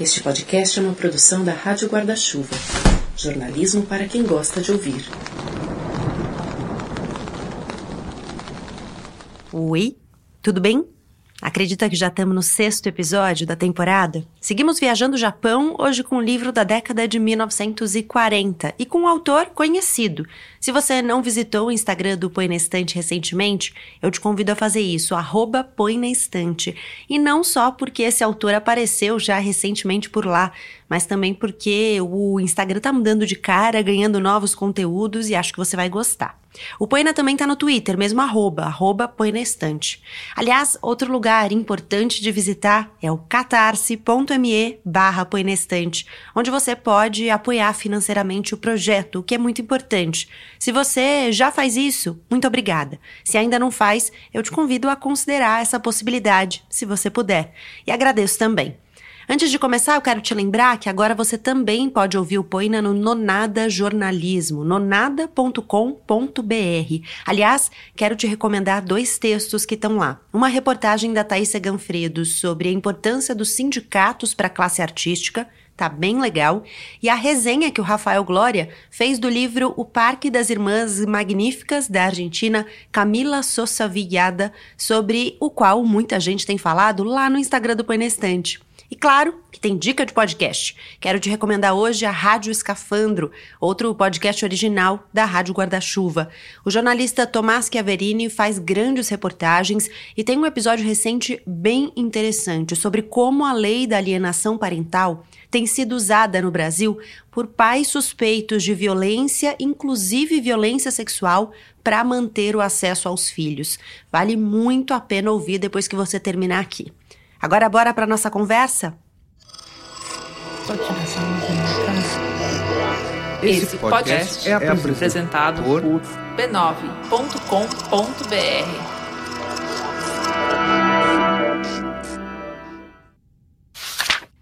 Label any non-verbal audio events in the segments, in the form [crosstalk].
Este podcast é uma produção da Rádio Guarda-Chuva. Jornalismo para quem gosta de ouvir. Oi, tudo bem? Acredita que já estamos no sexto episódio da temporada? Seguimos viajando o Japão, hoje com um livro da década de 1940 e com um autor conhecido. Se você não visitou o Instagram do Põe na Estante recentemente, eu te convido a fazer isso, arroba Põe na Estante. E não só porque esse autor apareceu já recentemente por lá, mas também porque o Instagram tá mudando de cara, ganhando novos conteúdos e acho que você vai gostar. O Poena também tá no Twitter, mesmo arroba, arroba Poena Estante. Aliás, outro lugar importante de visitar é o catarse.me barra Estante, onde você pode apoiar financeiramente o projeto, o que é muito importante. Se você já faz isso, muito obrigada. Se ainda não faz, eu te convido a considerar essa possibilidade, se você puder. E agradeço também. Antes de começar, eu quero te lembrar que agora você também pode ouvir o Poina no Nonada Jornalismo, nonada.com.br. Aliás, quero te recomendar dois textos que estão lá. Uma reportagem da Thaís Ganfredo sobre a importância dos sindicatos para a classe artística, tá bem legal, e a resenha que o Rafael Glória fez do livro O Parque das Irmãs Magníficas da Argentina, Camila Sosa Villada, sobre o qual muita gente tem falado lá no Instagram do Painestante. E claro que tem dica de podcast. Quero te recomendar hoje a Rádio Escafandro, outro podcast original da Rádio Guarda-Chuva. O jornalista Tomás Chiaverini faz grandes reportagens e tem um episódio recente bem interessante sobre como a lei da alienação parental tem sido usada no Brasil por pais suspeitos de violência, inclusive violência sexual, para manter o acesso aos filhos. Vale muito a pena ouvir depois que você terminar aqui. Agora bora para nossa conversa? Esse podcast é apresentado por b9.com.br.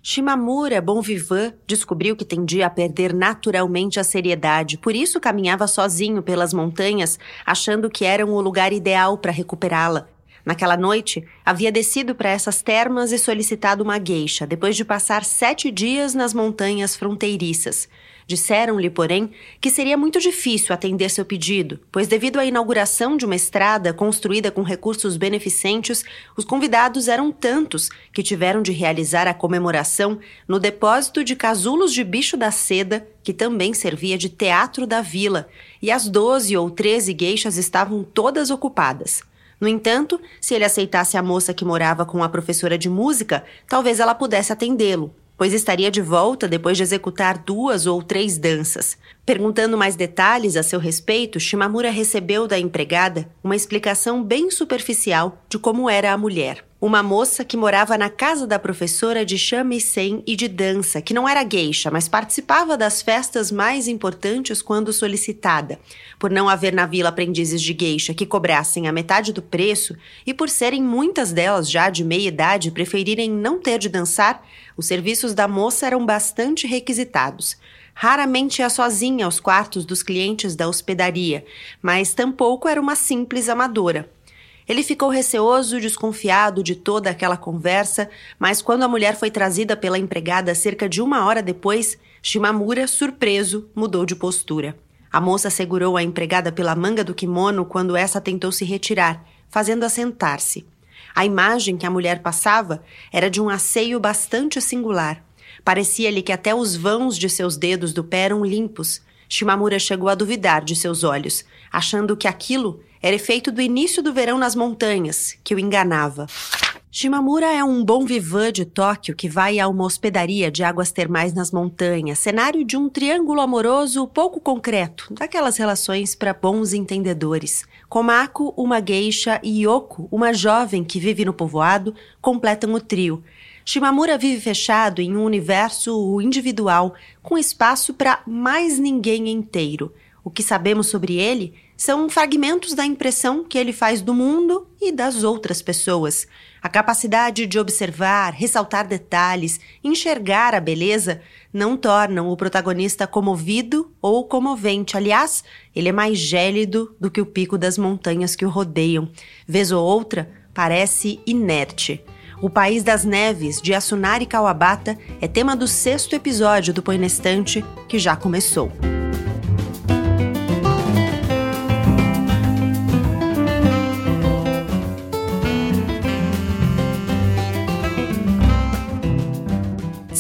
Shimamura, bom vivant, descobriu que tendia a perder naturalmente a seriedade, por isso caminhava sozinho pelas montanhas, achando que eram o lugar ideal para recuperá-la. Naquela noite, havia descido para essas termas e solicitado uma gueixa, depois de passar sete dias nas montanhas fronteiriças. Disseram-lhe, porém, que seria muito difícil atender seu pedido, pois, devido à inauguração de uma estrada construída com recursos beneficentes, os convidados eram tantos que tiveram de realizar a comemoração no depósito de casulos de bicho da seda, que também servia de teatro da vila, e as doze ou treze gueixas estavam todas ocupadas. No entanto, se ele aceitasse a moça que morava com a professora de música, talvez ela pudesse atendê-lo, pois estaria de volta depois de executar duas ou três danças. Perguntando mais detalhes a seu respeito, Shimamura recebeu da empregada uma explicação bem superficial de como era a mulher uma moça que morava na casa da professora de shamisen e de dança, que não era gueixa, mas participava das festas mais importantes quando solicitada. Por não haver na vila aprendizes de gueixa que cobrassem a metade do preço e por serem muitas delas já de meia idade preferirem não ter de dançar, os serviços da moça eram bastante requisitados. Raramente ia sozinha aos quartos dos clientes da hospedaria, mas tampouco era uma simples amadora. Ele ficou receoso, desconfiado de toda aquela conversa, mas quando a mulher foi trazida pela empregada cerca de uma hora depois, Shimamura, surpreso, mudou de postura. A moça segurou a empregada pela manga do kimono quando essa tentou se retirar, fazendo-a sentar-se. A imagem que a mulher passava era de um asseio bastante singular. Parecia-lhe que até os vãos de seus dedos do pé eram limpos. Shimamura chegou a duvidar de seus olhos, achando que aquilo era efeito do início do verão nas montanhas, que o enganava. Shimamura é um bom vivan de Tóquio que vai a uma hospedaria de águas termais nas montanhas, cenário de um triângulo amoroso pouco concreto, daquelas relações para bons entendedores. Komako, uma geisha, e Yoko, uma jovem que vive no povoado, completam o trio. Shimamura vive fechado em um universo individual, com espaço para mais ninguém inteiro. O que sabemos sobre ele são fragmentos da impressão que ele faz do mundo e das outras pessoas. A capacidade de observar, ressaltar detalhes, enxergar a beleza não tornam o protagonista comovido ou comovente. Aliás, ele é mais gélido do que o pico das montanhas que o rodeiam. Vez ou outra, parece inerte. O País das Neves, de Asunari Kawabata, é tema do sexto episódio do Põe na Estante, que já começou.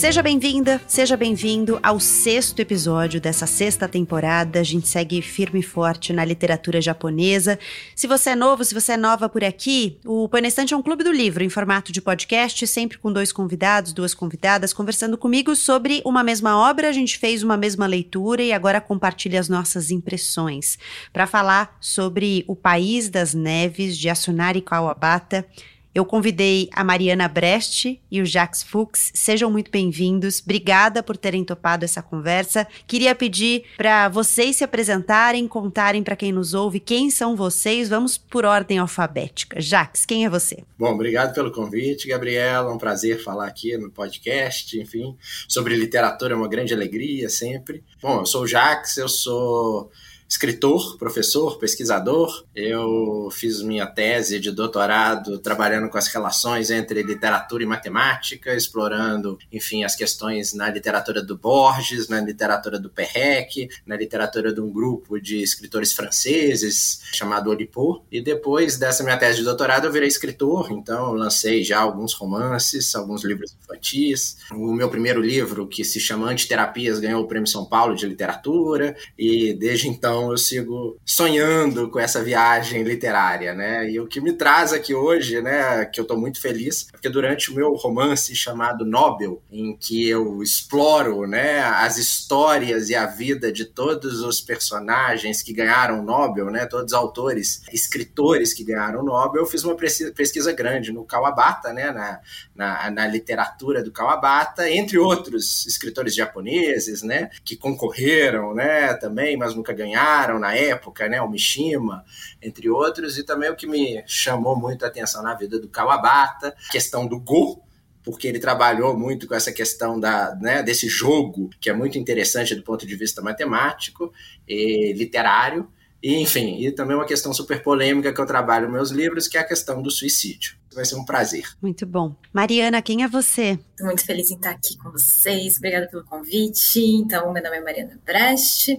Seja bem-vinda, seja bem-vindo ao sexto episódio dessa sexta temporada. A gente segue firme e forte na literatura japonesa. Se você é novo, se você é nova por aqui, o Põe é um clube do livro em formato de podcast, sempre com dois convidados, duas convidadas, conversando comigo sobre uma mesma obra. A gente fez uma mesma leitura e agora compartilha as nossas impressões. Para falar sobre O País das Neves, de Asunari Kawabata. Eu convidei a Mariana Brest e o Jacques Fuchs. Sejam muito bem-vindos. Obrigada por terem topado essa conversa. Queria pedir para vocês se apresentarem, contarem para quem nos ouve quem são vocês. Vamos por ordem alfabética. Jacques, quem é você? Bom, obrigado pelo convite, Gabriela. É um prazer falar aqui no podcast. Enfim, sobre literatura é uma grande alegria sempre. Bom, eu sou o Jacques, eu sou escritor, professor, pesquisador. Eu fiz minha tese de doutorado trabalhando com as relações entre literatura e matemática, explorando, enfim, as questões na literatura do Borges, na literatura do Perrec, na literatura de um grupo de escritores franceses chamado Olipo. E depois dessa minha tese de doutorado, eu virei escritor, então lancei já alguns romances, alguns livros infantis. O meu primeiro livro, que se chama Antiterapias, ganhou o Prêmio São Paulo de Literatura, e desde então então eu sigo sonhando com essa viagem literária, né? E o que me traz aqui hoje, né, que eu estou muito feliz, porque durante o meu romance chamado Nobel, em que eu exploro, né, as histórias e a vida de todos os personagens que ganharam Nobel, né, todos os autores, escritores que ganharam Nobel, eu fiz uma pesquisa grande no Kawabata, né, na, na, na literatura do Kawabata, entre outros escritores japoneses, né, que concorreram, né, também, mas nunca ganharam na época, né, o Mishima, entre outros, e também o que me chamou muito a atenção na vida do Kawabata, questão do Go, porque ele trabalhou muito com essa questão da, né, desse jogo, que é muito interessante do ponto de vista matemático e literário, e, enfim, e também uma questão super polêmica que eu trabalho nos meus livros, que é a questão do suicídio. Vai ser um prazer. Muito bom. Mariana, quem é você? Estou muito feliz em estar aqui com vocês. Obrigada pelo convite. Então, meu nome é Mariana Brest.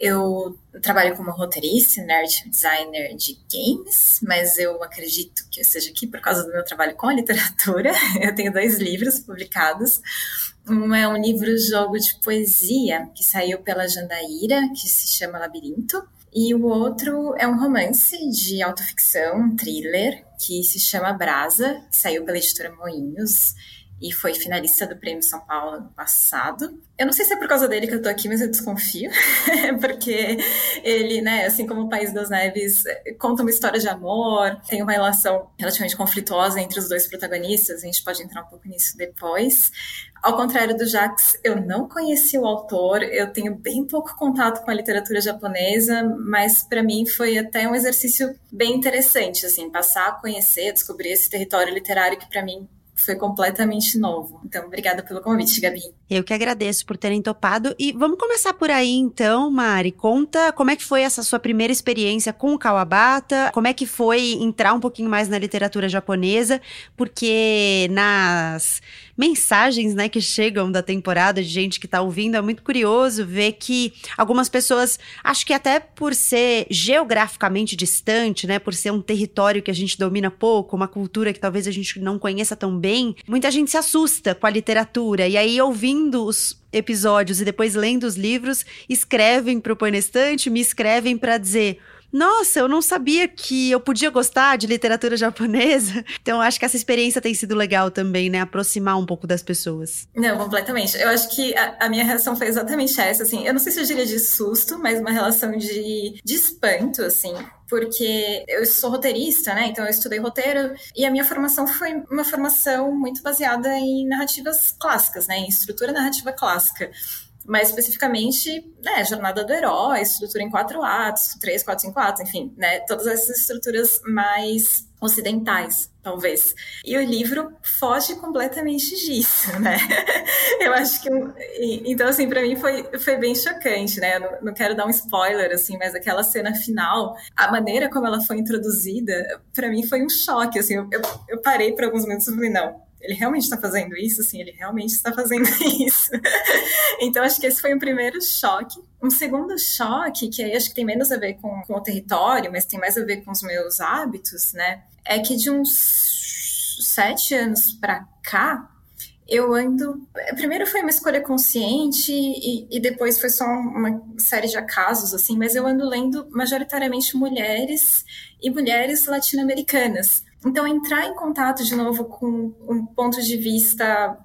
Eu trabalho como roteirista, nerd designer de games, mas eu acredito que eu seja aqui por causa do meu trabalho com a literatura. [laughs] Eu tenho dois livros publicados. Um é um livro-jogo de poesia que saiu pela Jandaíra, que se chama Labirinto. E o outro é um romance de autoficção, um thriller, que se chama Brasa, que saiu pela editora Moinhos e foi finalista do Prêmio São Paulo ano passado. Eu não sei se é por causa dele que eu tô aqui, mas eu desconfio, [laughs] porque ele, né, assim como o País das Neves, conta uma história de amor, tem uma relação relativamente conflituosa entre os dois protagonistas, a gente pode entrar um pouco nisso depois. Ao contrário do Jacques, eu não conheci o autor, eu tenho bem pouco contato com a literatura japonesa, mas para mim foi até um exercício bem interessante, assim, passar a conhecer, descobrir esse território literário que para mim foi completamente novo. Então, obrigada pelo convite, Gabi. Eu que agradeço por terem topado. E vamos começar por aí, então, Mari. Conta como é que foi essa sua primeira experiência com o Kawabata, como é que foi entrar um pouquinho mais na literatura japonesa, porque nas mensagens, né, que chegam da temporada de gente que tá ouvindo, é muito curioso ver que algumas pessoas, acho que até por ser geograficamente distante, né, por ser um território que a gente domina pouco, uma cultura que talvez a gente não conheça tão bem, muita gente se assusta com a literatura. E aí, ouvindo os episódios e depois lendo os livros, escrevem pro Põe Estante, me escrevem para dizer nossa, eu não sabia que eu podia gostar de literatura [laughs] japonesa. Então, acho que essa experiência tem sido legal também, né? Aproximar um pouco das pessoas. Não, completamente. Eu acho que a, a minha reação foi exatamente essa, assim. Eu não sei se eu diria de susto, mas uma relação de, de espanto, assim porque eu sou roteirista, né? Então eu estudei roteiro e a minha formação foi uma formação muito baseada em narrativas clássicas, né? Em estrutura narrativa clássica. mas especificamente, né, jornada do herói, estrutura em quatro atos, três, quatro, cinco atos, enfim, né, todas essas estruturas mais ocidentais, talvez. E o livro foge completamente disso, né? [laughs] Eu acho que então assim para mim foi, foi bem chocante, né? Eu não, quero dar um spoiler assim, mas aquela cena final, a maneira como ela foi introduzida, para mim foi um choque, assim. Eu, eu parei por alguns minutos e falei não, ele realmente está fazendo isso? Sim, ele realmente está fazendo [laughs] isso. então, acho que esse foi o primeiro choque. Um segundo choque, que aí acho que tem menos a ver com, com o território, mas tem mais a ver com os meus hábitos, né? É que de uns sete anos para cá, eu ando. Primeiro foi uma escolha consciente e, e, depois foi só uma série de acasos, assim, mas eu ando lendo majoritariamente mulheres e mulheres latino-americanas. Então, entrar em contato de novo com um ponto de vista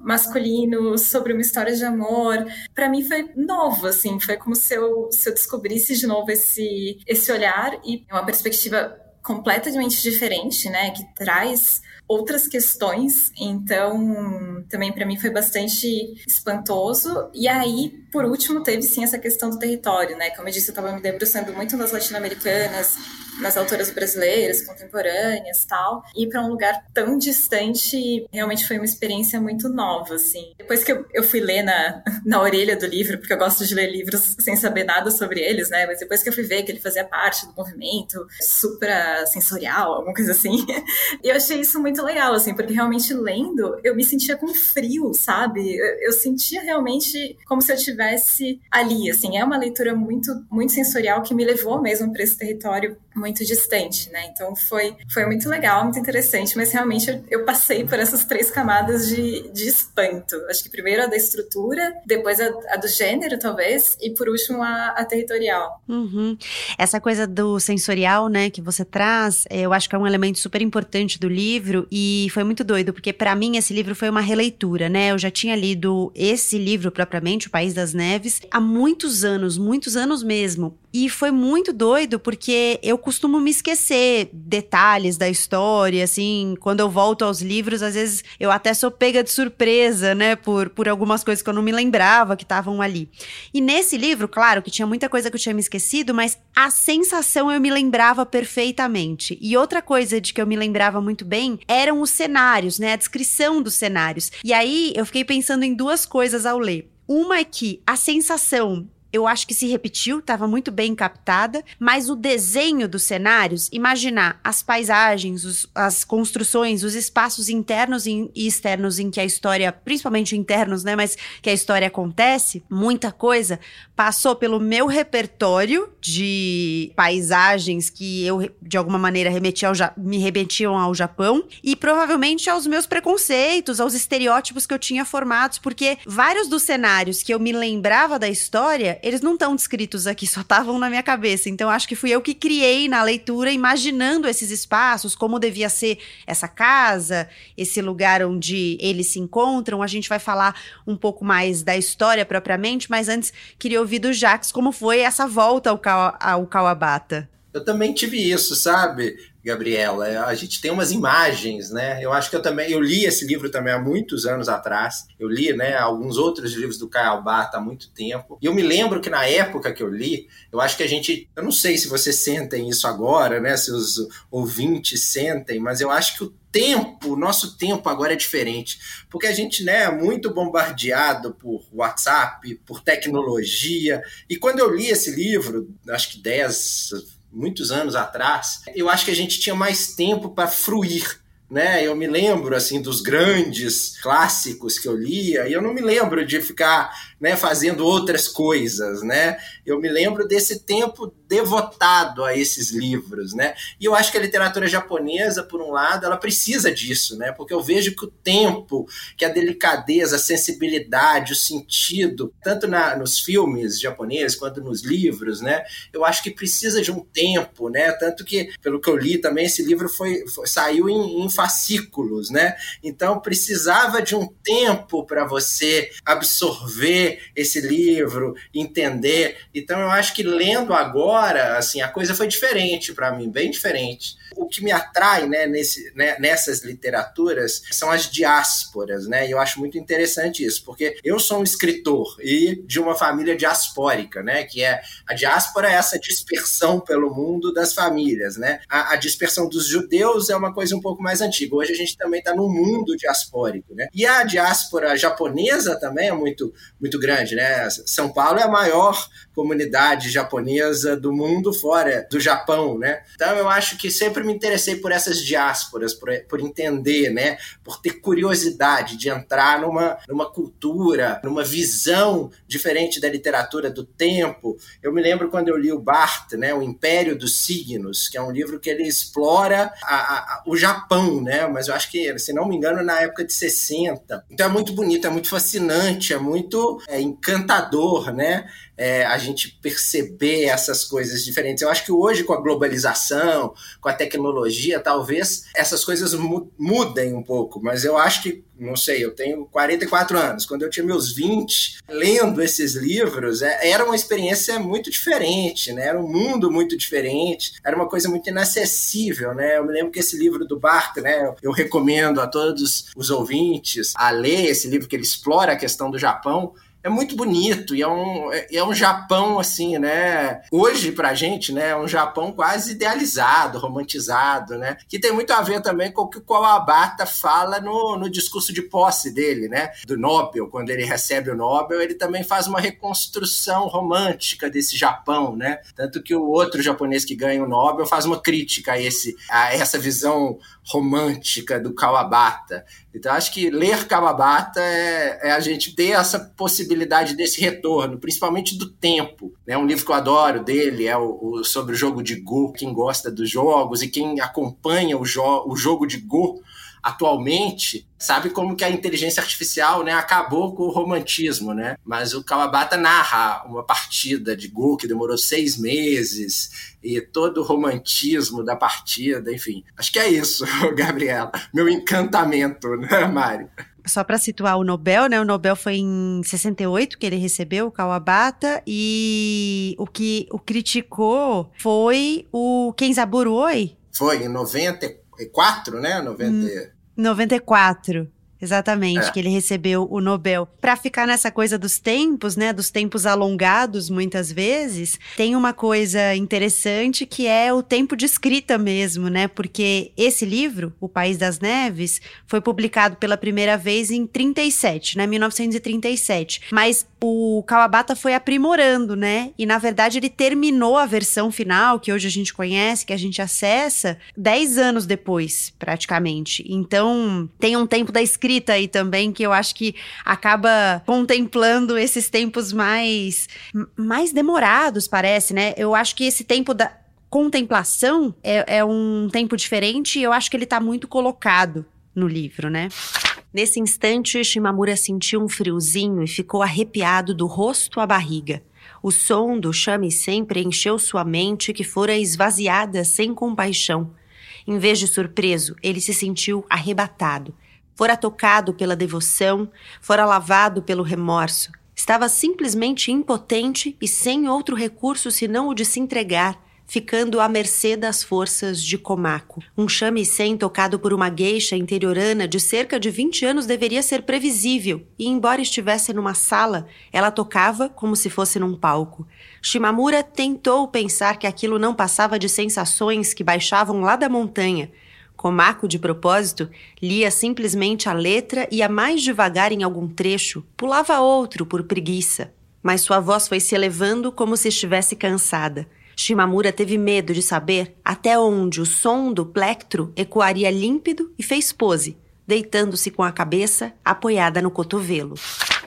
masculino sobre uma história de amor, para mim foi novo, assim, foi como se eu, se eu descobrisse de novo esse, esse olhar e uma perspectiva completamente diferente, né, que traz outras questões, então também para mim foi bastante espantoso. E aí, por último, teve sim essa questão do território, né? Como eu disse, eu estava me debruçando muito nas latino-americanas, nas autoras brasileiras, contemporâneas tal. E para um lugar tão distante, realmente foi uma experiência muito nova, assim. Depois que eu, eu fui ler na, [laughs] na orelha do livro, porque eu gosto de ler livros sem saber nada sobre eles, né? Mas depois que eu fui ver que ele fazia parte do movimento suprasensorial, alguma coisa assim, [laughs] eu achei isso muito legal, assim, porque realmente lendo, eu me sentia com frio, sabe? Eu, eu sentia realmente como se eu tivesse ali, assim. É uma leitura muito, muito sensorial que me levou mesmo para esse território muito distante, né? Então foi, foi muito legal, muito interessante, mas realmente eu, eu passei por essas três camadas de, de espanto. Acho que primeiro a da estrutura, depois a, a do gênero, talvez, e por último a, a territorial. Uhum. Essa coisa do sensorial, né, que você traz, eu acho que é um elemento super importante do livro e foi muito doido, porque para mim esse livro foi uma releitura, né? Eu já tinha lido esse livro propriamente, O País das Neves, há muitos anos, muitos anos mesmo. E foi muito doido porque eu costumo me esquecer detalhes da história, assim, quando eu volto aos livros, às vezes eu até sou pega de surpresa, né, por, por algumas coisas que eu não me lembrava que estavam ali. E nesse livro, claro que tinha muita coisa que eu tinha me esquecido, mas a sensação eu me lembrava perfeitamente. E outra coisa de que eu me lembrava muito bem eram os cenários, né, a descrição dos cenários. E aí eu fiquei pensando em duas coisas ao ler. Uma é que a sensação eu acho que se repetiu, estava muito bem captada, mas o desenho dos cenários, imaginar as paisagens, os, as construções, os espaços internos e externos em que a história, principalmente internos, né, mas que a história acontece, muita coisa passou pelo meu repertório de paisagens que eu de alguma maneira remeti ao, me remetiam ao Japão e provavelmente aos meus preconceitos, aos estereótipos que eu tinha formados, porque vários dos cenários que eu me lembrava da história eles não estão descritos aqui, só estavam na minha cabeça. Então acho que fui eu que criei na leitura, imaginando esses espaços, como devia ser essa casa, esse lugar onde eles se encontram. A gente vai falar um pouco mais da história propriamente, mas antes queria ouvir do Jax como foi essa volta ao, ao Kawabata. Eu também tive isso, sabe? Gabriela. A gente tem umas imagens, né? Eu acho que eu também eu li esse livro também há muitos anos atrás. Eu li, né, alguns outros livros do Caio Barta há muito tempo. E eu me lembro que na época que eu li, eu acho que a gente, eu não sei se vocês sentem isso agora, né, se os ouvintes sentem, mas eu acho que o tempo, o nosso tempo agora é diferente, porque a gente né, é muito bombardeado por WhatsApp, por tecnologia. E quando eu li esse livro, acho que 10, muitos anos atrás, eu acho que a gente tinha mais tempo para fruir né? Eu me lembro assim dos grandes clássicos que eu lia e eu não me lembro de ficar, né, fazendo outras coisas, né? Eu me lembro desse tempo devotado a esses livros, né? E eu acho que a literatura japonesa, por um lado, ela precisa disso, né? Porque eu vejo que o tempo, que a delicadeza, a sensibilidade, o sentido, tanto na, nos filmes japoneses quanto nos livros, né? Eu acho que precisa de um tempo, né? Tanto que, pelo que eu li também, esse livro foi, foi saiu em, em fascículos, né? Então precisava de um tempo para você absorver esse livro, entender. Então eu acho que lendo agora, assim, a coisa foi diferente para mim, bem diferente. O que me atrai né, nesse, né, nessas literaturas são as diásporas, né? E eu acho muito interessante isso, porque eu sou um escritor e de uma família diaspórica, né? Que é a diáspora é essa dispersão pelo mundo das famílias, né? A, a dispersão dos judeus é uma coisa um pouco mais antiga. Hoje a gente também está num mundo diaspórico, né? E a diáspora japonesa também é muito, muito grande, né? São Paulo é a maior comunidade japonesa do mundo fora do Japão, né? Então eu acho que sempre me interessei por essas diásporas, por, por entender, né? Por ter curiosidade de entrar numa, numa cultura, numa visão diferente da literatura do tempo. Eu me lembro quando eu li o Barthes, né? O Império dos Signos, que é um livro que ele explora a, a, o Japão, né? Mas eu acho que, se não me engano, na época de 60. Então é muito bonito, é muito fascinante, é muito encantador, né? É, a gente perceber essas coisas diferentes. Eu acho que hoje, com a globalização, com a tecnologia, talvez essas coisas mu mudem um pouco, mas eu acho que, não sei, eu tenho 44 anos. Quando eu tinha meus 20, lendo esses livros, é, era uma experiência muito diferente, né? Era um mundo muito diferente, era uma coisa muito inacessível, né? Eu me lembro que esse livro do Barthes, né? Eu, recomendo a todos os ouvintes a ler esse livro que ele explora a questão do Japão é muito bonito e é um, é, é um Japão assim, né? Hoje pra gente, né, é um Japão quase idealizado, romantizado, né? Que tem muito a ver também com o que o Kawabata fala no, no discurso de posse dele, né? Do Nobel, quando ele recebe o Nobel, ele também faz uma reconstrução romântica desse Japão, né? Tanto que o outro japonês que ganha o Nobel faz uma crítica a esse a essa visão romântica do Kawabata. Então, acho que ler Kawabata é, é, a gente ter essa possibilidade desse retorno, principalmente do tempo. Né? um livro que eu adoro dele, é o, o, sobre o jogo de Go. Quem gosta dos jogos e quem acompanha o, jo o jogo de Go atualmente sabe como que a inteligência artificial né, acabou com o romantismo, né? Mas o Kawabata narra uma partida de Go que demorou seis meses e todo o romantismo da partida, enfim. Acho que é isso, [laughs] Gabriela. Meu encantamento, né, Mário? Só para situar o Nobel, né? O Nobel foi em 68 que ele recebeu, o Kawabata, e o que o criticou foi o Kenzaburo Oi. Foi em 94, né? 90... 94. Exatamente, é. que ele recebeu o Nobel. Para ficar nessa coisa dos tempos, né, dos tempos alongados muitas vezes, tem uma coisa interessante que é o tempo de escrita mesmo, né? Porque esse livro, O País das Neves, foi publicado pela primeira vez em 37, né, 1937. Mas o Kawabata foi aprimorando, né? E na verdade ele terminou a versão final que hoje a gente conhece, que a gente acessa, 10 anos depois, praticamente. Então, tem um tempo da escrita escrita aí também, que eu acho que acaba contemplando esses tempos mais, mais demorados, parece, né? Eu acho que esse tempo da contemplação é, é um tempo diferente e eu acho que ele está muito colocado no livro, né? Nesse instante, Shimamura sentiu um friozinho e ficou arrepiado do rosto à barriga. O som do chame sempre encheu sua mente que fora esvaziada sem compaixão. Em vez de surpreso, ele se sentiu arrebatado fora tocado pela devoção, fora lavado pelo remorso. Estava simplesmente impotente e sem outro recurso senão o de se entregar, ficando à mercê das forças de Komako. Um shamisen tocado por uma geisha interiorana de cerca de 20 anos deveria ser previsível, e embora estivesse numa sala, ela tocava como se fosse num palco. Shimamura tentou pensar que aquilo não passava de sensações que baixavam lá da montanha, Comaco, de propósito, lia simplesmente a letra e, a mais devagar em algum trecho, pulava outro por preguiça. Mas sua voz foi se elevando como se estivesse cansada. Shimamura teve medo de saber até onde o som do plectro ecoaria límpido e fez pose, deitando-se com a cabeça apoiada no cotovelo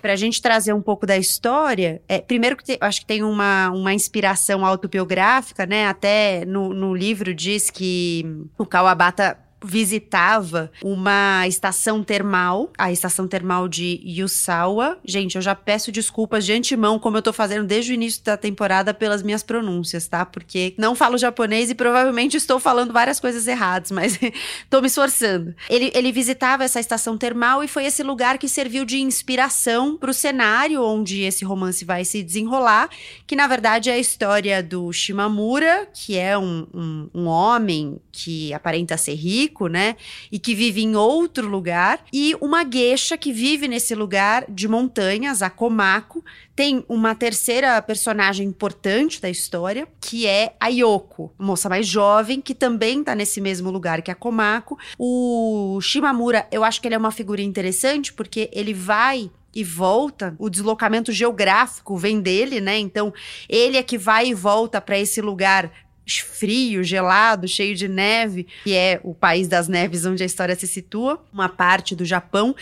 para a gente trazer um pouco da história, é, primeiro que te, acho que tem uma, uma inspiração autobiográfica, né? Até no, no livro diz que o Kawabata visitava uma estação termal, a estação termal de Yusawa. Gente, eu já peço desculpas de antemão, como eu tô fazendo desde o início da temporada, pelas minhas pronúncias, tá? Porque não falo japonês e provavelmente estou falando várias coisas erradas, mas [laughs] tô me esforçando. Ele, ele visitava essa estação termal e foi esse lugar que serviu de inspiração para o cenário onde esse romance vai se desenrolar, que na verdade é a história do Shimamura, que é um, um, um homem que aparenta ser rico, né? E que vive em outro lugar, e uma gueixa que vive nesse lugar de montanhas, a Komako. Tem uma terceira personagem importante da história, que é a Yoko, moça mais jovem, que também tá nesse mesmo lugar que a Komako. O Shimamura, eu acho que ele é uma figura interessante, porque ele vai e volta, o deslocamento geográfico vem dele, né? Então, ele é que vai e volta para esse lugar frio, gelado, cheio de neve, que é o país das neves onde a história se situa, uma parte do Japão.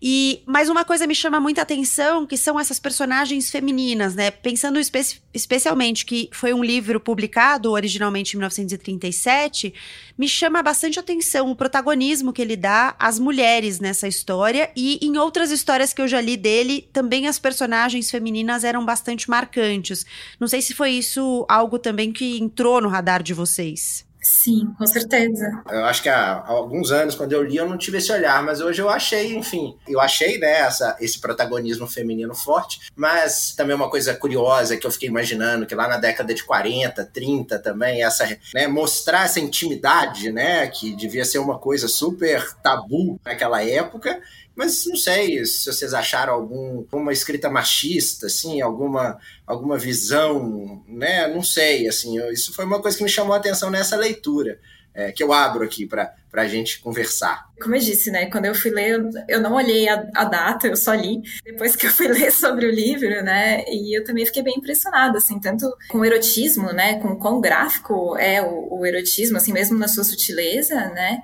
E mas uma coisa me chama muita atenção, que são essas personagens femininas, né? Pensando espe especialmente que foi um livro publicado originalmente em 1937, me chama bastante atenção o protagonismo que ele dá às mulheres nessa história e em outras histórias que eu já li dele, também as personagens femininas eram bastante marcantes. Não sei se foi isso algo também que entrou no no radar de vocês? Sim, com certeza. Eu acho que há alguns anos, quando eu li, eu não tive esse olhar, mas hoje eu achei, enfim, eu achei, né, essa, esse protagonismo feminino forte, mas também uma coisa curiosa que eu fiquei imaginando, que lá na década de 40, 30 também, essa, né, mostrar essa intimidade, né, que devia ser uma coisa super tabu naquela época, mas não sei se vocês acharam algum, alguma escrita machista, assim, alguma, alguma visão, né? Não sei, assim, isso foi uma coisa que me chamou a atenção nessa leitura. É, que eu abro aqui para a gente conversar. Como eu disse, né? Quando eu fui ler, eu não olhei a, a, data, eu só li depois que eu fui [laughs] ler sobre o livro, né? E eu também fiquei bem impressionada, assim, tanto com o erotismo, né? Com o quão gráfico é o, o erotismo, assim, mesmo na sua sutileza, né?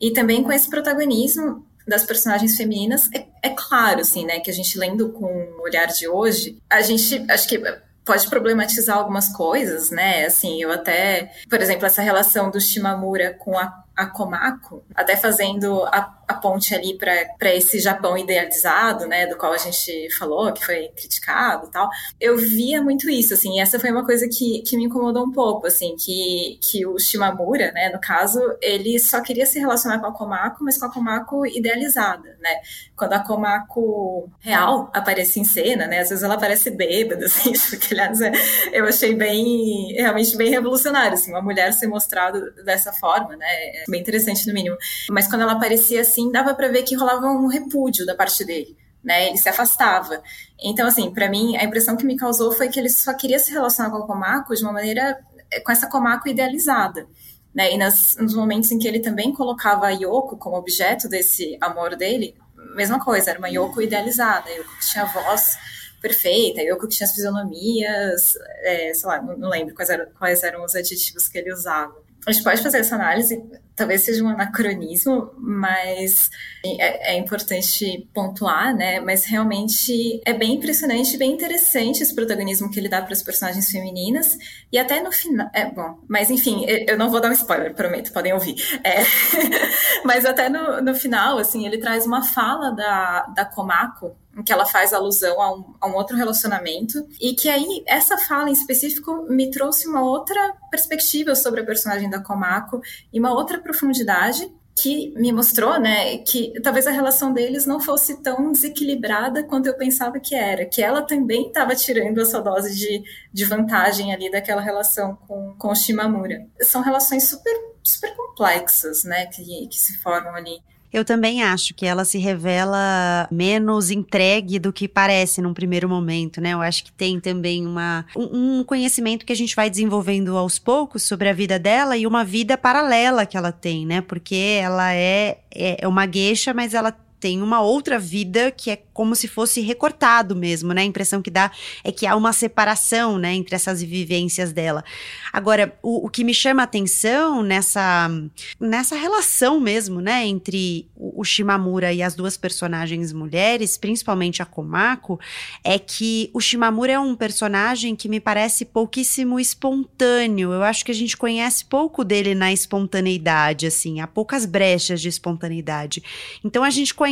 E também com esse protagonismo das personagens femininas, é, é claro, assim, né, que a gente lendo com o olhar de hoje, a gente, acho que pode problematizar algumas coisas, né, assim, eu até, por exemplo, essa relação do Shimamura com a, a Komako, até fazendo a a ponte ali para esse Japão idealizado, né, do qual a gente falou, que foi criticado e tal, eu via muito isso, assim, e essa foi uma coisa que, que me incomodou um pouco, assim, que, que o Shimamura, né, no caso, ele só queria se relacionar com a Komako, mas com a Komako idealizada, né, quando a Komako real aparece em cena, né, às vezes ela aparece bêbada, [laughs] assim, que aliás é, eu achei bem, realmente bem revolucionário, assim, uma mulher ser mostrada dessa forma, né, é bem interessante no mínimo, mas quando ela aparecia assim, dava para ver que rolava um repúdio da parte dele. Né, ele se afastava. Então, assim, para mim, a impressão que me causou foi que ele só queria se relacionar com a Komako de uma maneira, eh, com essa Komako idealizada. Né, e nas, nos momentos em que ele também colocava a Yoko como objeto desse amor dele, mesma coisa, era uma Yoko idealizada, Yoko que tinha voz perfeita, Yoko que tinha as fisionomias, é, sei lá, não, não lembro quais eram, quais eram os adjetivos que ele usava a gente pode fazer essa análise, talvez seja um anacronismo, mas é, é, importante pontuar, né? Mas realmente é bem impressionante, bem interessante esse protagonismo que ele dá para as personagens femininas. E até no final. É bom, mas enfim, eu não vou dar um spoiler, prometo, podem ouvir. É, [laughs] mas até no, no final, assim, ele traz uma fala da, da Komako em que ela faz alusão a um, a um, outro relacionamento, e que aí essa fala em específico me trouxe uma outra perspectiva sobre a personagem da Komako e uma outra profundidade que me mostrou, né, que talvez a relação deles não fosse tão desequilibrada quanto eu pensava que era, que ela também estava tirando a sua dose de, de vantagem ali daquela relação com, com o Shimamura. São relações super, super complexas, né, que, que se formam ali. Eu também acho que ela se revela menos entregue do que parece num primeiro momento, né? Eu acho que tem também uma, um, conhecimento que a gente vai desenvolvendo aos poucos sobre a vida dela e uma vida paralela que ela tem, né? Porque ela é, é, é uma gueixa, mas ela tem uma outra vida que é como se fosse recortado mesmo, né? A impressão que dá é que há uma separação, né, entre essas vivências dela. Agora, o, o que me chama a atenção nessa, nessa relação mesmo, né, entre o, o Shimamura e as duas personagens mulheres, principalmente a Komako, é que o Shimamura é um personagem que me parece pouquíssimo espontâneo. Eu acho que a gente conhece pouco dele na espontaneidade, assim, há poucas brechas de espontaneidade. Então a gente conhece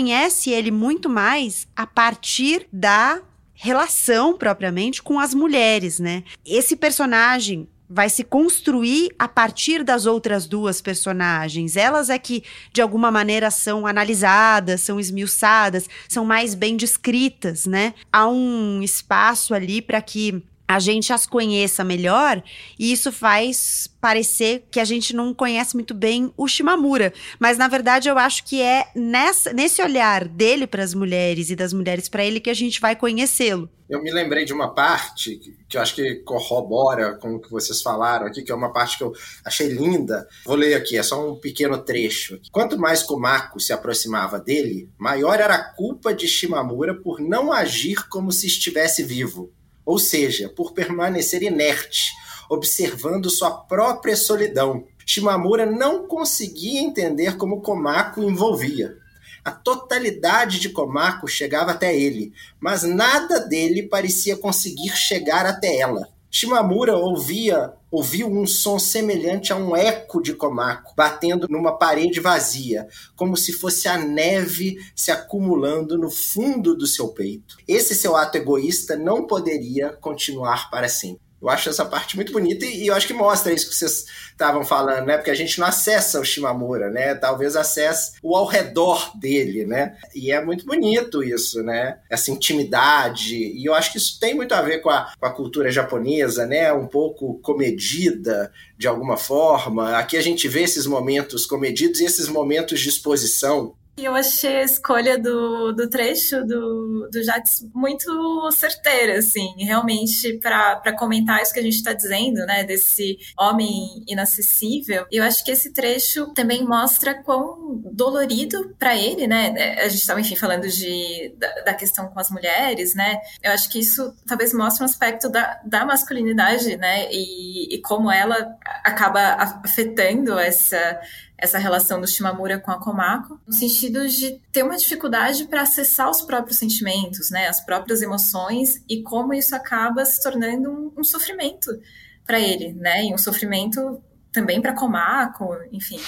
ele muito mais a partir da relação propriamente com as mulheres, né? Esse personagem vai se construir a partir das outras duas personagens. Elas é que, de alguma maneira, são analisadas, são esmiuçadas, são mais bem descritas, né? Há um espaço ali para que a gente as conheça melhor e isso faz parecer que a gente não conhece muito bem o Shimamura, mas na verdade eu acho que é nessa, nesse olhar dele para as mulheres e das mulheres para ele que a gente vai conhecê-lo. Eu me lembrei de uma parte que, eu acho que corrobora com o que vocês falaram aqui, que é uma parte que eu achei linda. Vou ler aqui, é só um pequeno trecho. Quanto mais Komako se aproximava dele, maior era a culpa de Shimamura por não agir como se estivesse vivo ou seja, por permanecer inerte, observando sua própria solidão. Shimamura não conseguia entender como Komako envolvia. A totalidade de Komako chegava até ele, mas nada dele parecia conseguir chegar até ela. Shimamura ouvia ouviu um som semelhante a um eco de Komako batendo numa parede vazia, como se fosse a neve se acumulando no fundo do seu peito. Esse seu ato egoísta não poderia continuar para sempre. Eu acho essa parte muito bonita e, eu acho que mostra isso que vocês estavam falando, né? Porque a gente não acessa o Shimamura, né? Talvez acesse o ao redor dele, né? E é muito bonito isso, né? Essa intimidade. E eu acho que isso tem muito a ver com a, com a cultura japonesa, né? Um pouco comedida de alguma forma. Aqui a gente vê esses momentos comedidos e esses momentos de exposição eu achei a escolha do, do trecho do, do Jax muito certeira, assim, realmente, para comentar isso que a gente está dizendo, né, desse homem inacessível. Eu acho que esse trecho também mostra quão dolorido para ele, né, a gente estava, enfim, falando de, da, da, questão com as mulheres, né, eu acho que isso talvez mostre um aspecto da, da masculinidade, né, e, e como ela acaba afetando essa essa relação do Shimamura com a Komako, no sentido de ter uma dificuldade para acessar os próprios sentimentos, né, as próprias emoções e como isso acaba se tornando um, um sofrimento para ele, né, e um sofrimento também para Komako, enfim.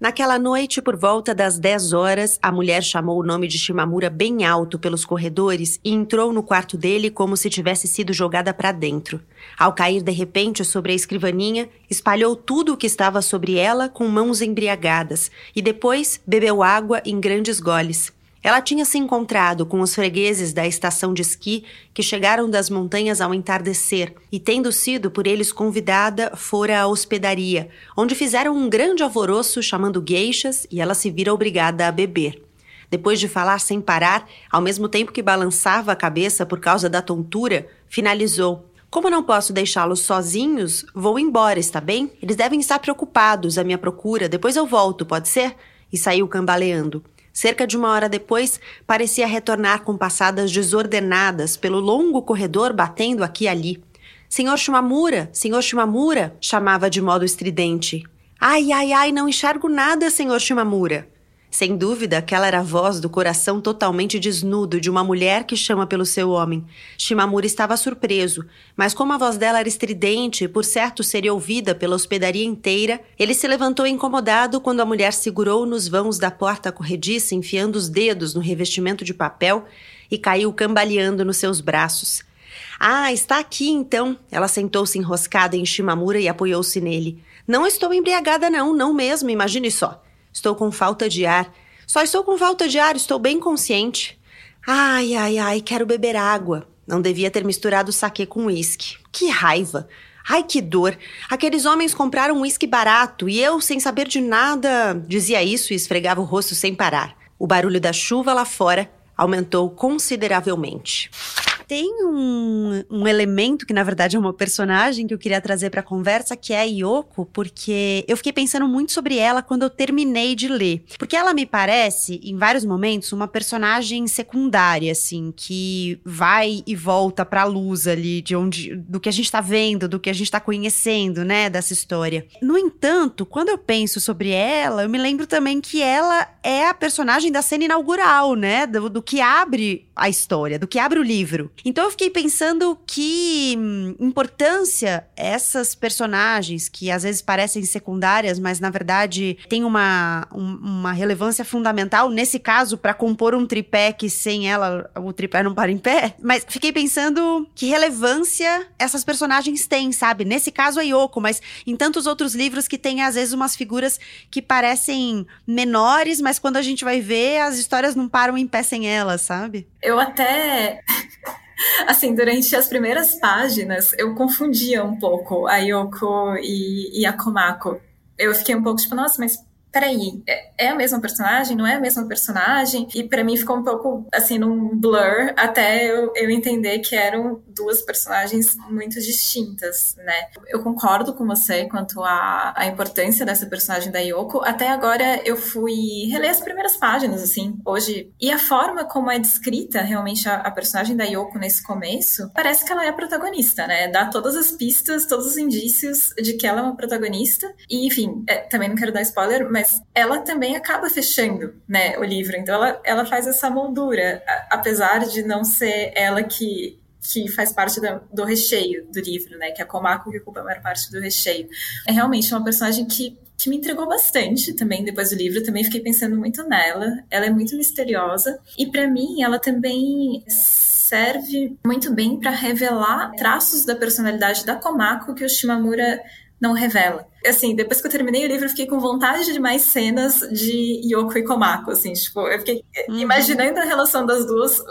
Naquela noite, por volta das 10 horas, a mulher chamou o nome de Shimamura bem alto pelos corredores e entrou no quarto dele como se tivesse sido jogada para dentro. Ao cair de repente sobre a escrivaninha, espalhou tudo o que estava sobre ela com mãos embriagadas e depois bebeu água em grandes goles. Ela tinha se encontrado com os fregueses da estação de esqui que chegaram das montanhas ao entardecer e, tendo sido por eles convidada, fora à hospedaria, onde fizeram um grande alvoroço chamando gueixas e ela se vira obrigada a beber. Depois de falar sem parar, ao mesmo tempo que balançava a cabeça por causa da tontura, finalizou. Como não posso deixá-los sozinhos, vou embora, está bem? Eles devem estar preocupados à minha procura, depois eu volto, pode ser? E saiu cambaleando. Cerca de uma hora depois, parecia retornar com passadas desordenadas pelo longo corredor, batendo aqui e ali. Senhor Shimamura, senhor Shimamura, chamava de modo estridente. Ai, ai, ai, não enxergo nada, senhor Shimamura. Sem dúvida, aquela era a voz do coração totalmente desnudo de uma mulher que chama pelo seu homem. Shimamura estava surpreso, mas como a voz dela era estridente e por certo seria ouvida pela hospedaria inteira, ele se levantou incomodado quando a mulher segurou nos vãos da porta corrediça, enfiando os dedos no revestimento de papel e caiu cambaleando nos seus braços. Ah, está aqui então. Ela sentou-se enroscada em Shimamura e apoiou-se nele. Não estou embriagada, não, não mesmo, imagine só. Estou com falta de ar. Só estou com falta de ar, estou bem consciente. Ai, ai, ai, quero beber água. Não devia ter misturado saquê com uísque. Que raiva! Ai, que dor! Aqueles homens compraram um uísque barato e eu, sem saber de nada, dizia isso e esfregava o rosto sem parar. O barulho da chuva lá fora aumentou consideravelmente. Tem um, um elemento que, na verdade, é uma personagem que eu queria trazer para a conversa, que é a Yoko, porque eu fiquei pensando muito sobre ela quando eu terminei de ler. Porque ela me parece, em vários momentos, uma personagem secundária, assim, que vai e volta pra luz ali, de onde. do que a gente tá vendo, do que a gente tá conhecendo, né, dessa história. No entanto, quando eu penso sobre ela, eu me lembro também que ela é a personagem da cena inaugural, né? Do, do que abre a história, do que abre o livro. Então eu fiquei pensando que hum, importância essas personagens que às vezes parecem secundárias, mas na verdade têm uma, um, uma relevância fundamental, nesse caso, para compor um tripé que sem ela o tripé não para em pé. Mas fiquei pensando que relevância essas personagens têm, sabe? Nesse caso a Yoko, mas em tantos outros livros que tem às vezes umas figuras que parecem menores, mas quando a gente vai ver, as histórias não param em pé sem elas, sabe? Eu até. [laughs] Assim, durante as primeiras páginas, eu confundia um pouco a Yoko e, e a Komako. Eu fiquei um pouco tipo, nossa, mas peraí, é, é a mesma personagem? Não é a mesma personagem? E para mim ficou um pouco, assim, num blur até eu, eu entender que eram duas personagens muito distintas, né? Eu concordo com você quanto à, à importância dessa personagem da Yoko. Até agora eu fui reler as primeiras páginas, assim, hoje. E a forma como é descrita realmente a, a personagem da Yoko nesse começo, parece que ela é a protagonista, né? Dá todas as pistas, todos os indícios de que ela é uma protagonista. E, enfim, é, também não quero dar spoiler, mas mas ela também acaba fechando, né, o livro. Então ela, ela faz essa moldura, apesar de não ser ela que que faz parte do, recheio do livro, né? Que é a Komako que ocupa a maior parte do recheio. É realmente uma personagem que, que me entregou bastante também depois do livro. Também fiquei pensando muito nela. Ela é muito misteriosa e para mim ela também serve muito bem para revelar traços da personalidade da Komako que o Shimamura não revela. Assim, depois que eu terminei o livro, eu fiquei com vontade de mais cenas de Yoko e Komako, assim, tipo, eu fiquei uhum. imaginando a relação das duas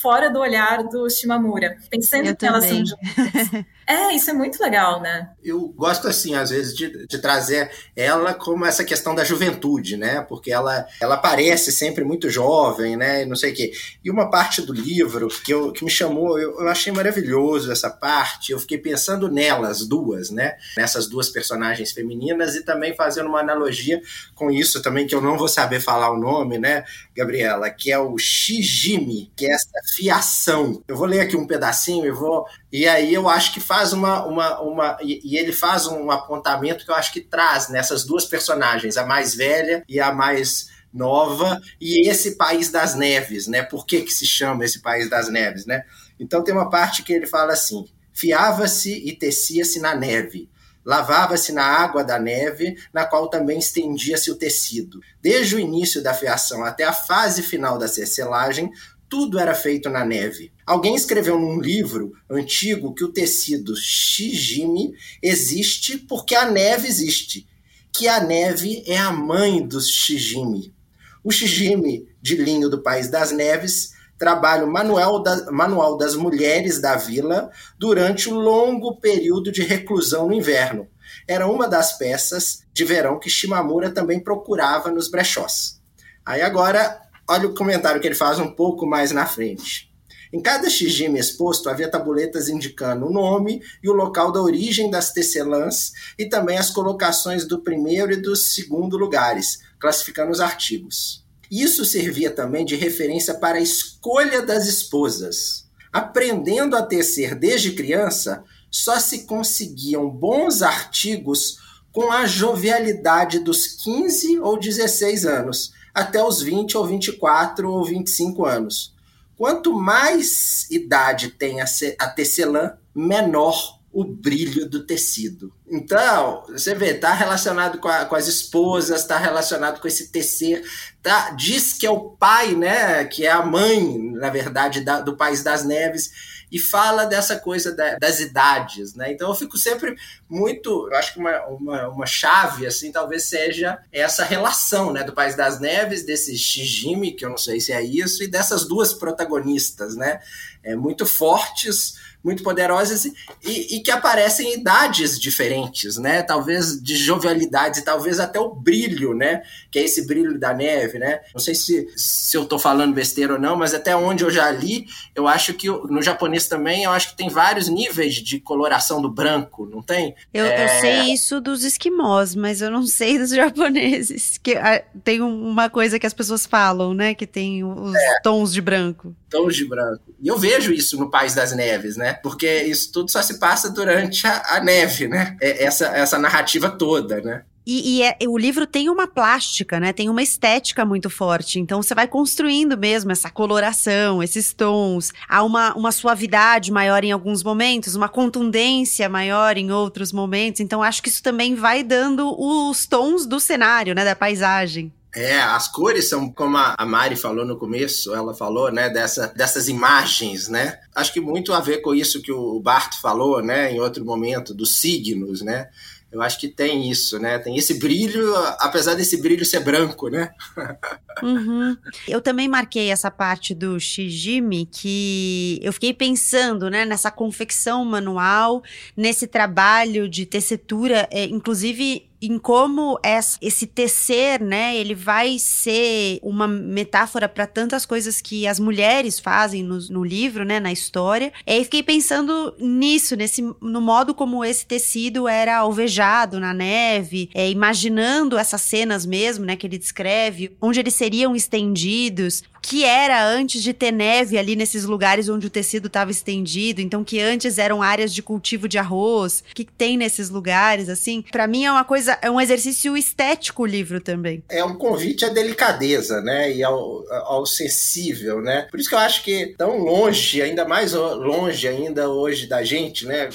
fora do olhar do Shimamura, pensando eu que elas são juntas. É, isso é muito legal, né? Eu gosto, assim, às vezes, de, de trazer ela como essa questão da juventude, né? Porque ela, ela parece sempre muito jovem, né? E não sei o quê. E uma parte do livro que, eu, que me chamou, eu, eu achei maravilhoso essa parte. Eu fiquei pensando nelas duas, né? Nessas duas personagens femininas e também fazendo uma analogia com isso também, que eu não vou saber falar o nome, né, Gabriela? Que é o Shijimi, que é essa fiação. Eu vou ler aqui um pedacinho e vou. E aí eu acho que faz uma. uma, uma e, e, ele faz um apontamento que eu acho que traz nessas duas personagens, a mais velha e a mais nova, e esse País das Neves, né? Por que, que se chama esse País das Neves, né? Então tem uma parte que ele fala assim: fiava-se e tecia-se na neve. Lavava-se na água da neve, na qual também estendia-se o tecido. Desde o início da fiação até a fase final da cercelagem, tudo era feito na neve. Alguém escreveu num livro antigo que o tecido shijime existe porque a neve existe, que a neve é a mãe dos shijime. O shijime de linho do País das Neves trabalho manual, da, manual das mulheres da vila durante o longo período de reclusão no inverno. Era uma das peças de verão que Shimamura também procurava nos brechós. Aí agora Olha o comentário que ele faz um pouco mais na frente. Em cada shijime exposto havia tabuletas indicando o nome e o local da origem das tecelãs e também as colocações do primeiro e do segundo lugares, classificando os artigos. Isso servia também de referência para a escolha das esposas. Aprendendo a tecer desde criança, só se conseguiam bons artigos com a jovialidade dos 15 ou 16 anos, até os 20 ou 24 ou 25 anos. Quanto mais idade tem a tecelã, menor o brilho do tecido. Então, você vê, está relacionado com, a, com as esposas, está relacionado com esse tecer, tá, diz que é o pai, né, que é a mãe, na verdade, da, do País das Neves, e fala dessa coisa da, das idades, né? Então eu fico sempre muito, eu acho que uma, uma, uma, chave, assim, talvez seja essa relação, né, do País das Neves, desse Shijime, que eu não sei se é isso, e dessas duas protagonistas, né, é, muito fortes, muito poderosas e, e, que aparecem em idades diferentes né? Talvez de jovialidade, talvez até o brilho, né? Que é esse brilho da neve, né? Não sei se, se eu tô falando besteira ou não, mas até onde eu já li, eu acho que no japonês também, eu acho que tem vários níveis de coloração do branco, não tem? Eu, é... eu sei isso dos esquimós, mas eu não sei dos [laughs] japoneses. Que ah, tem uma coisa que as pessoas falam, né? Que tem os é. tons de branco. Tons de branco. E eu vejo isso no País das Neves, né? Porque isso tudo só se passa durante a, a neve, né? É, essa, essa narrativa toda, né? E, e é, o livro tem uma plástica, né? Tem uma estética muito forte. Então você vai construindo mesmo essa coloração, esses tons. Há uma, uma suavidade maior em alguns momentos, uma contundência maior em outros momentos. Então acho que isso também vai dando os tons do cenário, né? Da paisagem. É, as cores são, como a Mari falou no começo, ela falou, né, dessa, dessas imagens, né? Acho que muito a ver com isso que o Barto falou, né, em outro momento, dos signos, né? Eu acho que tem isso, né? Tem esse brilho, apesar desse brilho ser branco, né? [laughs] Uhum. Eu também marquei essa parte do Shijimi que eu fiquei pensando, né, nessa confecção manual, nesse trabalho de tessitura, é, inclusive em como esse tecer, né, ele vai ser uma metáfora para tantas coisas que as mulheres fazem no, no livro, né, na história. E fiquei pensando nisso, nesse, no modo como esse tecido era alvejado na neve, é, imaginando essas cenas mesmo, né, que ele descreve, onde eles seriam estendidos, que era antes de ter neve ali nesses lugares onde o tecido estava estendido, então que antes eram áreas de cultivo de arroz, que tem nesses lugares, assim. Para mim é uma coisa, é um exercício estético o livro também. É um convite à delicadeza, né, e ao, ao sensível, né. Por isso que eu acho que tão longe, ainda mais longe ainda hoje da gente, né.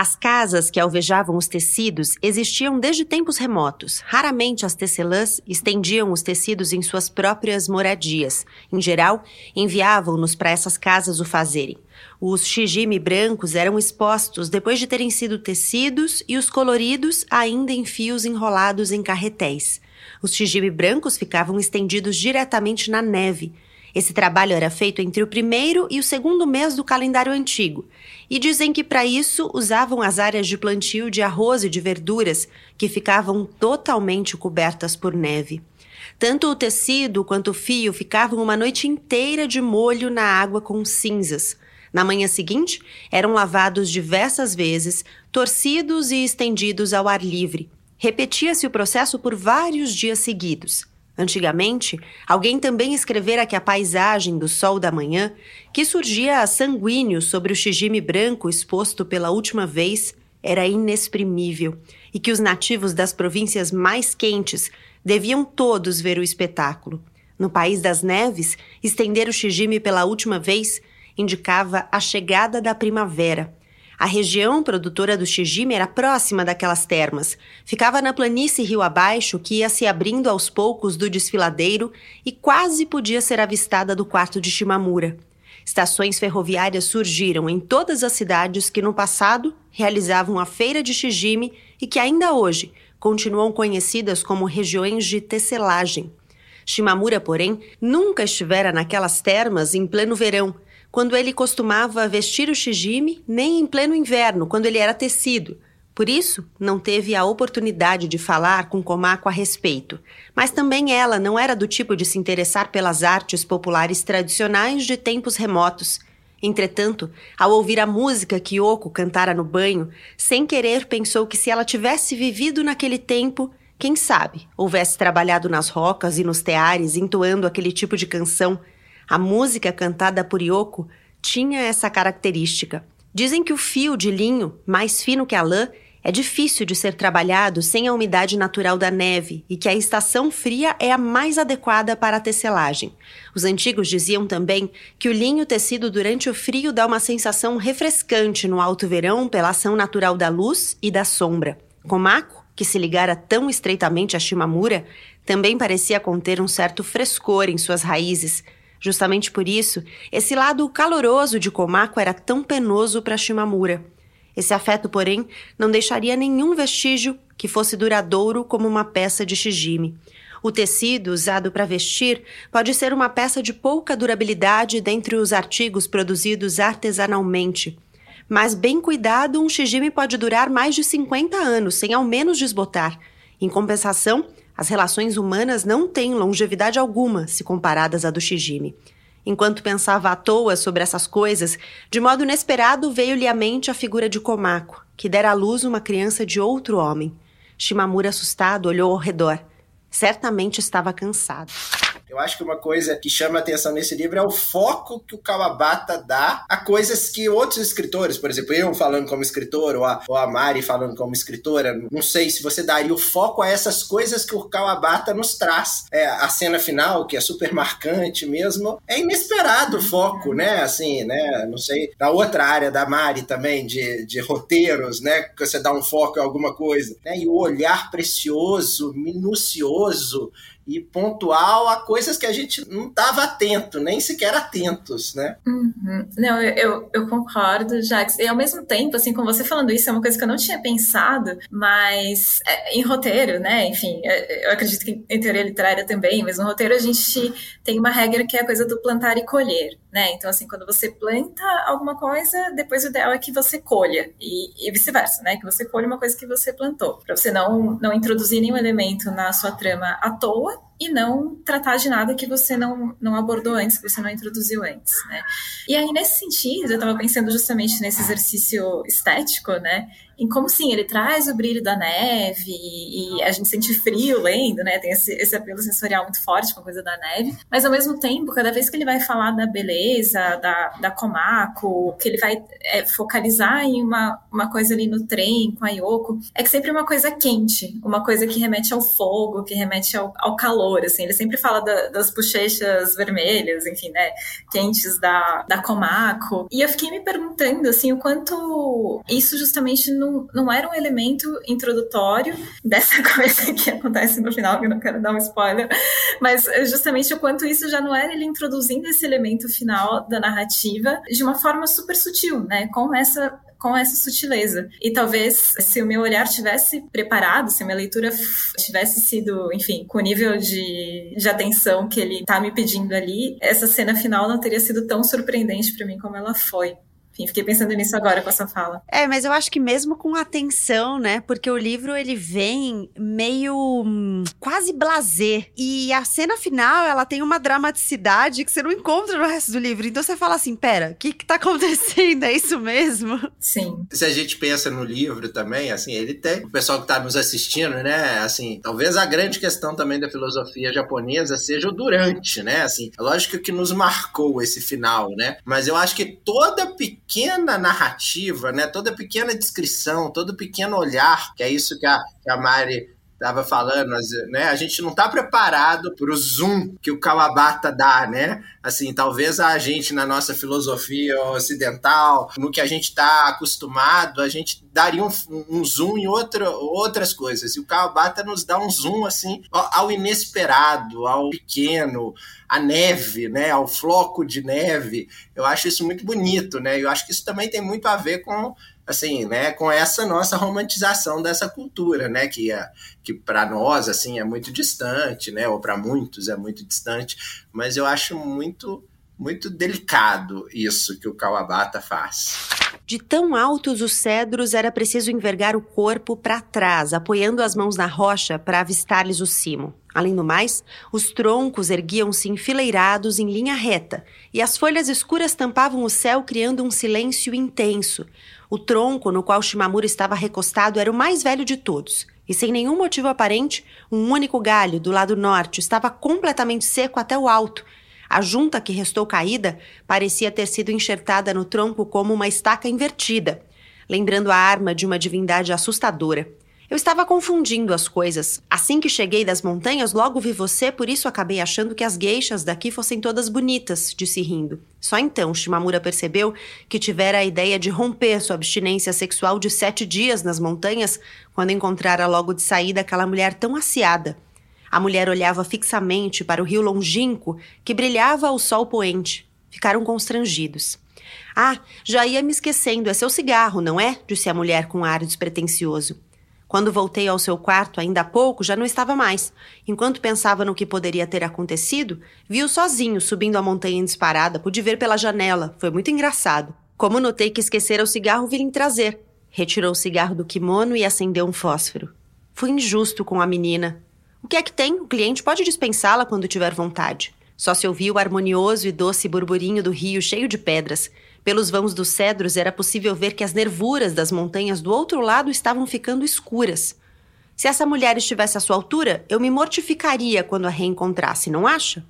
As casas que alvejavam os tecidos existiam desde tempos remotos. Raramente as tecelãs estendiam os tecidos em suas próprias moradias. Em geral, enviavam-nos para essas casas o fazerem. Os shijime brancos eram expostos depois de terem sido tecidos e os coloridos ainda em fios enrolados em carretéis. Os shijime brancos ficavam estendidos diretamente na neve, esse trabalho era feito entre o primeiro e o segundo mês do calendário antigo, e dizem que para isso usavam as áreas de plantio de arroz e de verduras, que ficavam totalmente cobertas por neve. Tanto o tecido quanto o fio ficavam uma noite inteira de molho na água com cinzas. Na manhã seguinte, eram lavados diversas vezes, torcidos e estendidos ao ar livre. Repetia-se o processo por vários dias seguidos. Antigamente, alguém também escrevera que a paisagem do sol da manhã, que surgia sanguíneo sobre o xigime branco exposto pela última vez, era inexprimível e que os nativos das províncias mais quentes deviam todos ver o espetáculo. No país das neves, estender o xigime pela última vez indicava a chegada da primavera a região produtora do Shijime era próxima daquelas termas. Ficava na planície rio abaixo que ia se abrindo aos poucos do desfiladeiro e quase podia ser avistada do quarto de Shimamura. Estações ferroviárias surgiram em todas as cidades que no passado realizavam a feira de Shijime e que ainda hoje continuam conhecidas como regiões de tecelagem. Shimamura, porém, nunca estivera naquelas termas em pleno verão quando ele costumava vestir o shijime, nem em pleno inverno, quando ele era tecido. Por isso, não teve a oportunidade de falar com Komako a respeito. Mas também ela não era do tipo de se interessar pelas artes populares tradicionais de tempos remotos. Entretanto, ao ouvir a música que Yoko cantara no banho, sem querer pensou que se ela tivesse vivido naquele tempo, quem sabe, houvesse trabalhado nas rocas e nos teares entoando aquele tipo de canção a música cantada por Yoko tinha essa característica. Dizem que o fio de linho, mais fino que a lã, é difícil de ser trabalhado sem a umidade natural da neve e que a estação fria é a mais adequada para a tecelagem. Os antigos diziam também que o linho tecido durante o frio dá uma sensação refrescante no alto verão pela ação natural da luz e da sombra. Komako, que se ligara tão estreitamente a Shimamura, também parecia conter um certo frescor em suas raízes, Justamente por isso, esse lado caloroso de Komako era tão penoso para Shimamura. Esse afeto, porém, não deixaria nenhum vestígio que fosse duradouro como uma peça de shijime. O tecido usado para vestir pode ser uma peça de pouca durabilidade dentre os artigos produzidos artesanalmente. Mas bem cuidado, um shijime pode durar mais de 50 anos, sem ao menos desbotar. Em compensação, as relações humanas não têm longevidade alguma se comparadas à do shijime. Enquanto pensava à toa sobre essas coisas, de modo inesperado veio-lhe à mente a figura de Komako, que dera à luz uma criança de outro homem. Shimamura, assustado, olhou ao redor. Certamente estava cansado. Eu acho que uma coisa que chama atenção nesse livro é o foco que o Kawabata dá a coisas que outros escritores, por exemplo, eu falando como escritor, ou a, ou a Mari falando como escritora, não sei se você daria o foco a essas coisas que o Kawabata nos traz. É, a cena final, que é super marcante mesmo, é inesperado o foco, né? Assim, né? Não sei, da outra área da Mari também, de, de roteiros, né? Que você dá um foco em alguma coisa. Né? E o olhar precioso, minucioso, e pontual a coisas que a gente não estava atento, nem sequer atentos, né? Uhum. Não, eu, eu, concordo, Jax. E ao mesmo tempo, assim, com você falando isso, é uma coisa que eu não tinha pensado, mas é, em roteiro, né? Enfim, é, eu acredito que em teoria literária também, mas no roteiro a gente tem uma regra que é a coisa do plantar e colher, né? Então, assim, quando você planta alguma coisa, depois o ideal é que você colha, e, e vice-versa, né? Que você colha uma coisa que você plantou, para você não, não introduzir nenhum elemento na sua trama à toa e não tratar de nada que você não, não abordou antes, que você não introduziu antes, né? E aí, nesse sentido, eu estava pensando justamente nesse exercício estético, né? em como sim, ele traz o brilho da neve e a gente sente frio lendo, né? Tem esse, esse apelo sensorial muito forte com a coisa da neve, mas ao mesmo tempo, cada vez que ele vai falar da beleza, da, da Komako, que ele vai é, focalizar em uma, uma coisa ali no trem com a Yoko, é que sempre é uma coisa quente, uma coisa que remete ao fogo, que remete ao, ao calor, assim. Ele sempre fala da, das bochechas vermelhas, enfim, né? Quentes da, da Komako. E eu fiquei me perguntando, assim, o quanto isso justamente não não, era um elemento introdutório dessa [laughs] coisa que acontece no final, que eu não quero dar um spoiler, mas justamente o quanto isso já não era ele introduzindo esse elemento final da narrativa de uma forma super sutil, né? Com essa com essa sutileza. E talvez se o meu olhar tivesse preparado, se a minha leitura tivesse sido, enfim, com o nível de, de atenção que ele tá me pedindo ali, essa cena final não teria sido tão surpreendente para mim como ela foi. Enfim, fiquei pensando nisso agora com essa fala. É, mas eu acho que mesmo com atenção, né? Porque o livro ele vem meio hum, quase blazer. E a cena final, ela tem uma dramaticidade que você não encontra no resto do livro. Então você fala assim: pera, o que que tá [laughs] acontecendo? É isso mesmo? Sim. Se a gente pensa no livro também, assim, ele tem. O pessoal que tá nos assistindo, né? Assim, talvez a grande questão também da filosofia japonesa seja o durante, né? Assim, é lógico que nos marcou esse final, né? Mas eu acho que toda pequena pequena narrativa, né, toda pequena descrição, todo pequeno olhar, que é isso que a, que a Mari estava falando, né? A gente não está preparado para o zoom que o Kawabata dá, né? Assim, talvez a gente na nossa filosofia ocidental, no que a gente está acostumado, a gente daria um, um, zoom em outra, outras coisas. E o Kawabata nos dá um zoom assim ao inesperado, ao pequeno, à neve, né? Ao floco de neve. Eu acho isso muito bonito, né? Eu acho que isso também tem muito a ver com assim, né, com essa nossa romantização dessa cultura, né, que é, que para nós assim é muito distante, né, ou para muitos é muito distante, mas eu acho muito muito delicado isso que o Kawabata faz. De tão altos os cedros, era preciso envergar o corpo para trás, apoiando as mãos na rocha para avistar-lhes o cimo. Além do mais, os troncos erguiam-se enfileirados em linha reta, e as folhas escuras tampavam o céu, criando um silêncio intenso. O tronco no qual Shimamura estava recostado era o mais velho de todos, e sem nenhum motivo aparente, um único galho do lado norte estava completamente seco até o alto. A junta que restou caída parecia ter sido enxertada no tronco como uma estaca invertida, lembrando a arma de uma divindade assustadora. Eu estava confundindo as coisas. Assim que cheguei das montanhas, logo vi você, por isso acabei achando que as geixas daqui fossem todas bonitas, disse rindo. Só então Shimamura percebeu que tivera a ideia de romper sua abstinência sexual de sete dias nas montanhas quando encontrara logo de saída aquela mulher tão aciada. A mulher olhava fixamente para o rio longínquo que brilhava ao sol poente. Ficaram constrangidos. Ah, já ia me esquecendo, é seu cigarro, não é? disse a mulher com ar despretensioso. Quando voltei ao seu quarto, ainda há pouco, já não estava mais. Enquanto pensava no que poderia ter acontecido, vi-o sozinho subindo a montanha em disparada. Pude ver pela janela. Foi muito engraçado. Como notei que esquecera o cigarro, vim trazer. Retirou o cigarro do kimono e acendeu um fósforo. Fui injusto com a menina. O que é que tem? O cliente pode dispensá-la quando tiver vontade. Só se ouvia o harmonioso e doce burburinho do rio cheio de pedras. Pelos vãos dos cedros era possível ver que as nervuras das montanhas do outro lado estavam ficando escuras. Se essa mulher estivesse à sua altura, eu me mortificaria quando a reencontrasse, não acha?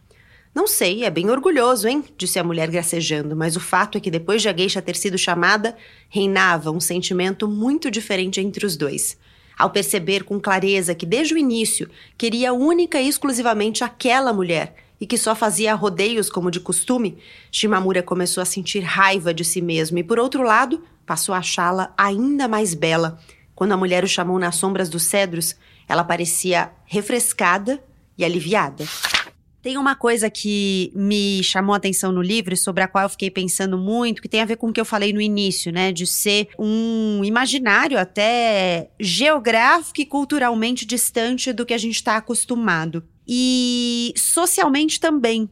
Não sei, é bem orgulhoso, hein? disse a mulher gracejando, mas o fato é que depois de a gueixa ter sido chamada, reinava um sentimento muito diferente entre os dois. Ao perceber com clareza que desde o início queria única e exclusivamente aquela mulher e que só fazia rodeios como de costume, Shimamura começou a sentir raiva de si mesmo e, por outro lado, passou a achá-la ainda mais bela. Quando a mulher o chamou nas sombras dos cedros, ela parecia refrescada e aliviada. Tem uma coisa que me chamou a atenção no livro, sobre a qual eu fiquei pensando muito, que tem a ver com o que eu falei no início, né? De ser um imaginário até geográfico e culturalmente distante do que a gente está acostumado. E socialmente também.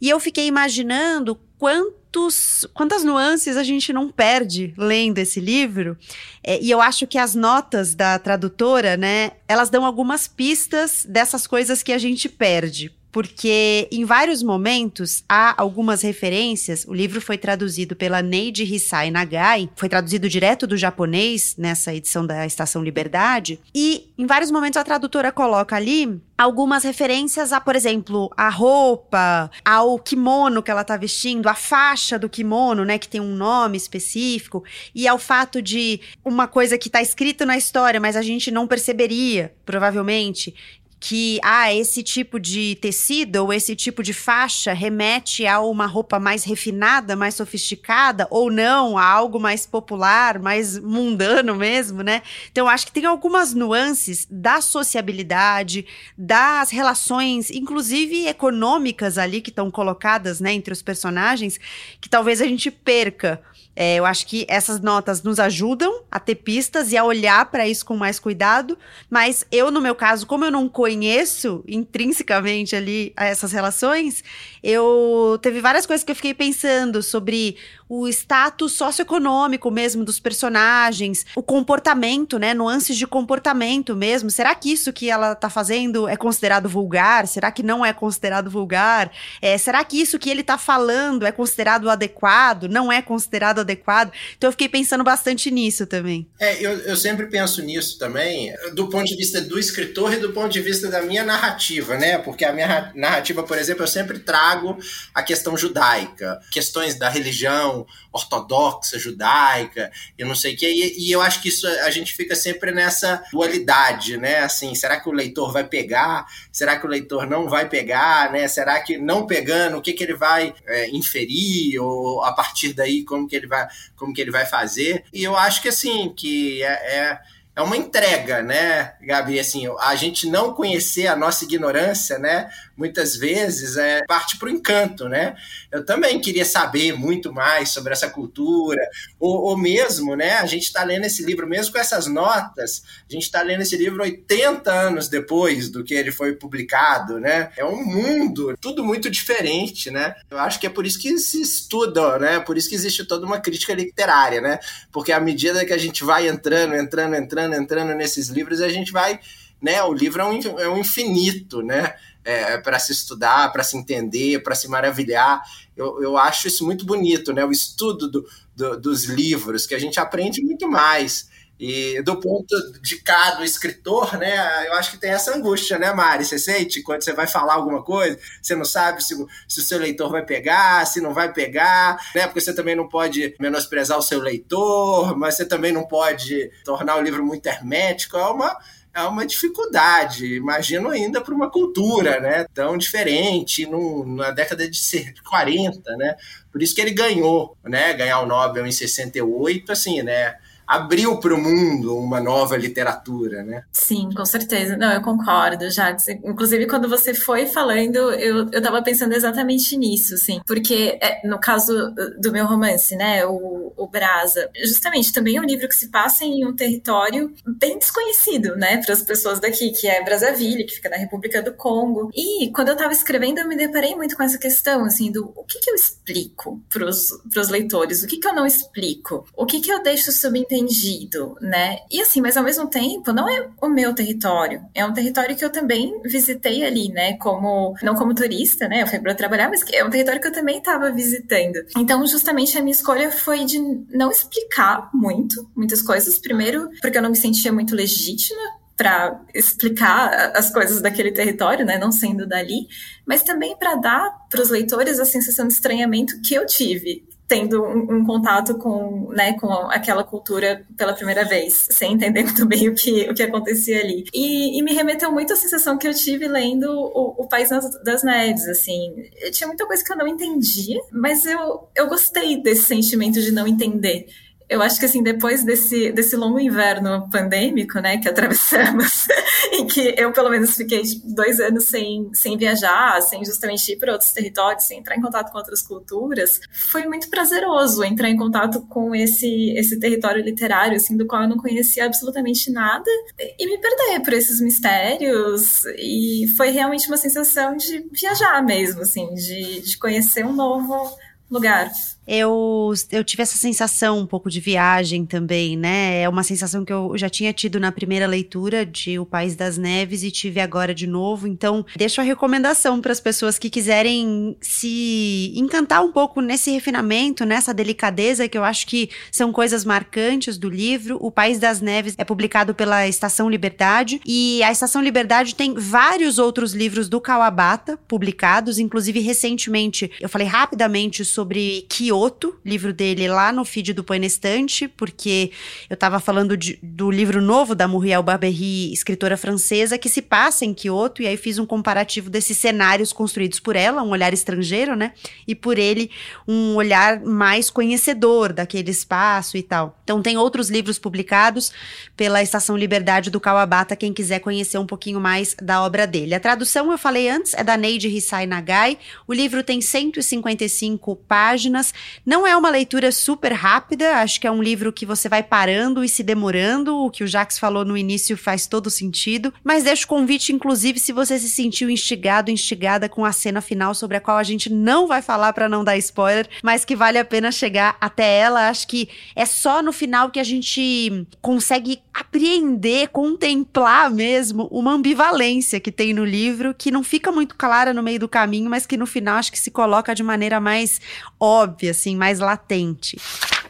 E eu fiquei imaginando quantos, quantas nuances a gente não perde lendo esse livro. É, e eu acho que as notas da tradutora, né, elas dão algumas pistas dessas coisas que a gente perde porque em vários momentos há algumas referências. O livro foi traduzido pela Neide Hisai Nagai, foi traduzido direto do japonês nessa edição da Estação Liberdade, e em vários momentos a tradutora coloca ali algumas referências a, por exemplo, a roupa, ao kimono que ela tá vestindo, a faixa do kimono, né, que tem um nome específico, e ao fato de uma coisa que tá escrito na história, mas a gente não perceberia, provavelmente, que ah, esse tipo de tecido ou esse tipo de faixa remete a uma roupa mais refinada, mais sofisticada, ou não, a algo mais popular, mais mundano mesmo, né? Então, acho que tem algumas nuances da sociabilidade, das relações, inclusive econômicas ali, que estão colocadas né, entre os personagens, que talvez a gente perca é, eu acho que essas notas nos ajudam a ter pistas e a olhar para isso com mais cuidado, mas eu, no meu caso, como eu não conheço intrinsecamente ali essas relações, eu teve várias coisas que eu fiquei pensando sobre o status socioeconômico mesmo dos personagens, o comportamento, né? Nuances de comportamento mesmo. Será que isso que ela tá fazendo é considerado vulgar? Será que não é considerado vulgar? É, será que isso que ele tá falando é considerado adequado? Não é considerado adequado? Então eu fiquei pensando bastante nisso também. É, eu, eu sempre penso nisso também, do ponto de vista do escritor e do ponto de vista da minha narrativa, né? Porque a minha narrativa, por exemplo, eu sempre trago a questão judaica, questões da religião, ortodoxa, judaica, e não sei o que. E, e, eu acho que isso a gente fica sempre nessa dualidade, né? Assim, será que o leitor vai pegar? Será que o leitor não vai pegar? Né? Será que não pegando, o que, que ele vai é, inferir? Ou a partir daí, como que ele vai, como que ele vai fazer? E eu acho que assim, que é, é é uma entrega, né, Gabi? Assim, a gente não conhecer a nossa ignorância, né, muitas vezes é parte para o encanto, né? Eu também queria saber muito mais sobre essa cultura, ou, ou mesmo, né, a gente está lendo esse livro, mesmo com essas notas, a gente está lendo esse livro 80 anos depois do que ele foi publicado, né? É um mundo, tudo muito diferente, né? Eu acho que é por isso que se estuda, né? Por isso que existe toda uma crítica literária, né? Porque à medida que a gente vai entrando, entrando, entrando, entrando, nesses livros, a gente vai, né? O livro é um, é um infinito, né? É, para se estudar, para se entender, para se maravilhar. Eu, eu acho isso muito bonito, né? O estudo do, do, dos livros, que a gente aprende muito mais. E do ponto de cada escritor, né, eu acho que tem essa angústia, né, Mari? Você sente quando você vai falar alguma coisa, você não sabe se, se o seu leitor vai pegar, se não vai pegar, né? Porque você também não pode menosprezar o seu leitor, mas você também não pode tornar o livro muito hermético. É uma, é uma dificuldade, imagino ainda para uma cultura né, tão diferente, num, na década de 40, né? Por isso que ele ganhou, né? Ganhar o Nobel em 68, assim, né? Abriu para o mundo uma nova literatura, né? Sim, com certeza. Não, eu concordo, Jacques. Inclusive, quando você foi falando, eu, eu pensando exatamente nisso, assim. Porque, é, no caso do meu romance, né, o, o Brasa, justamente também é um livro que se passa em um território bem desconhecido, né, para as pessoas daqui, que é Brazzaville, que fica na República do Congo. E quando eu tava escrevendo, eu me deparei muito com essa questão, assim, do o que, que eu explico para os leitores, o que, que eu não explico, o que, que eu deixo subentendido entendido, né? E assim, mas ao mesmo tempo, não é o meu território, é um território que eu também visitei ali, né? Como, não como turista, né? Eu fui para trabalhar, mas é um território que eu também estava visitando. Então, justamente a minha escolha foi de não explicar muito, muitas coisas. Primeiro, porque eu não me sentia muito legítima para explicar as coisas daquele território, né, não sendo dali, mas também para dar para os leitores a sensação de estranhamento que eu tive, tendo um, um, contato com, né, com aquela cultura pela primeira vez, sem entender [laughs] muito bem o que, o que acontecia ali. E, e me remeteu muito à sensação que eu tive lendo o, o País das Neves, assim. Tinha muita coisa que eu não entendia, mas eu, eu gostei desse sentimento de não entender eu acho que assim, depois desse, desse longo inverno pandêmico, né, que atravessamos, [laughs] em que eu pelo menos fiquei dois anos sem, sem viajar, sem justamente ir para outros territórios, sem entrar em contato com outras culturas, foi muito prazeroso entrar em contato com esse, esse território literário, assim, do qual eu não conhecia absolutamente nada, e me perder por esses mistérios, e foi realmente uma sensação de viajar mesmo, assim, de, de conhecer um novo lugar eu, eu tive essa sensação um pouco de viagem também, né? É uma sensação que eu já tinha tido na primeira leitura de O País das Neves e tive agora de novo. Então, deixo a recomendação para as pessoas que quiserem se encantar um pouco nesse refinamento, nessa delicadeza, que eu acho que são coisas marcantes do livro. O País das Neves é publicado pela Estação Liberdade e a Estação Liberdade tem vários outros livros do Kawabata publicados, inclusive recentemente eu falei rapidamente sobre Kyoto Kyoto, livro dele lá no feed do Põe na Estante, porque eu estava falando de, do livro novo da Muriel Barbery, escritora francesa, que se passa em Kyoto, e aí fiz um comparativo desses cenários construídos por ela, um olhar estrangeiro, né? E por ele, um olhar mais conhecedor daquele espaço e tal. Então tem outros livros publicados pela Estação Liberdade do Kawabata, quem quiser conhecer um pouquinho mais da obra dele. A tradução, eu falei antes, é da Neide Hisai Nagai. O livro tem 155 páginas, não é uma leitura super rápida, acho que é um livro que você vai parando e se demorando, o que o Jax falou no início faz todo sentido, mas deixo o convite, inclusive, se você se sentiu instigado, instigada com a cena final sobre a qual a gente não vai falar para não dar spoiler, mas que vale a pena chegar até ela. Acho que é só no final que a gente consegue apreender, contemplar mesmo uma ambivalência que tem no livro, que não fica muito clara no meio do caminho, mas que no final acho que se coloca de maneira mais óbvia assim, mais latente.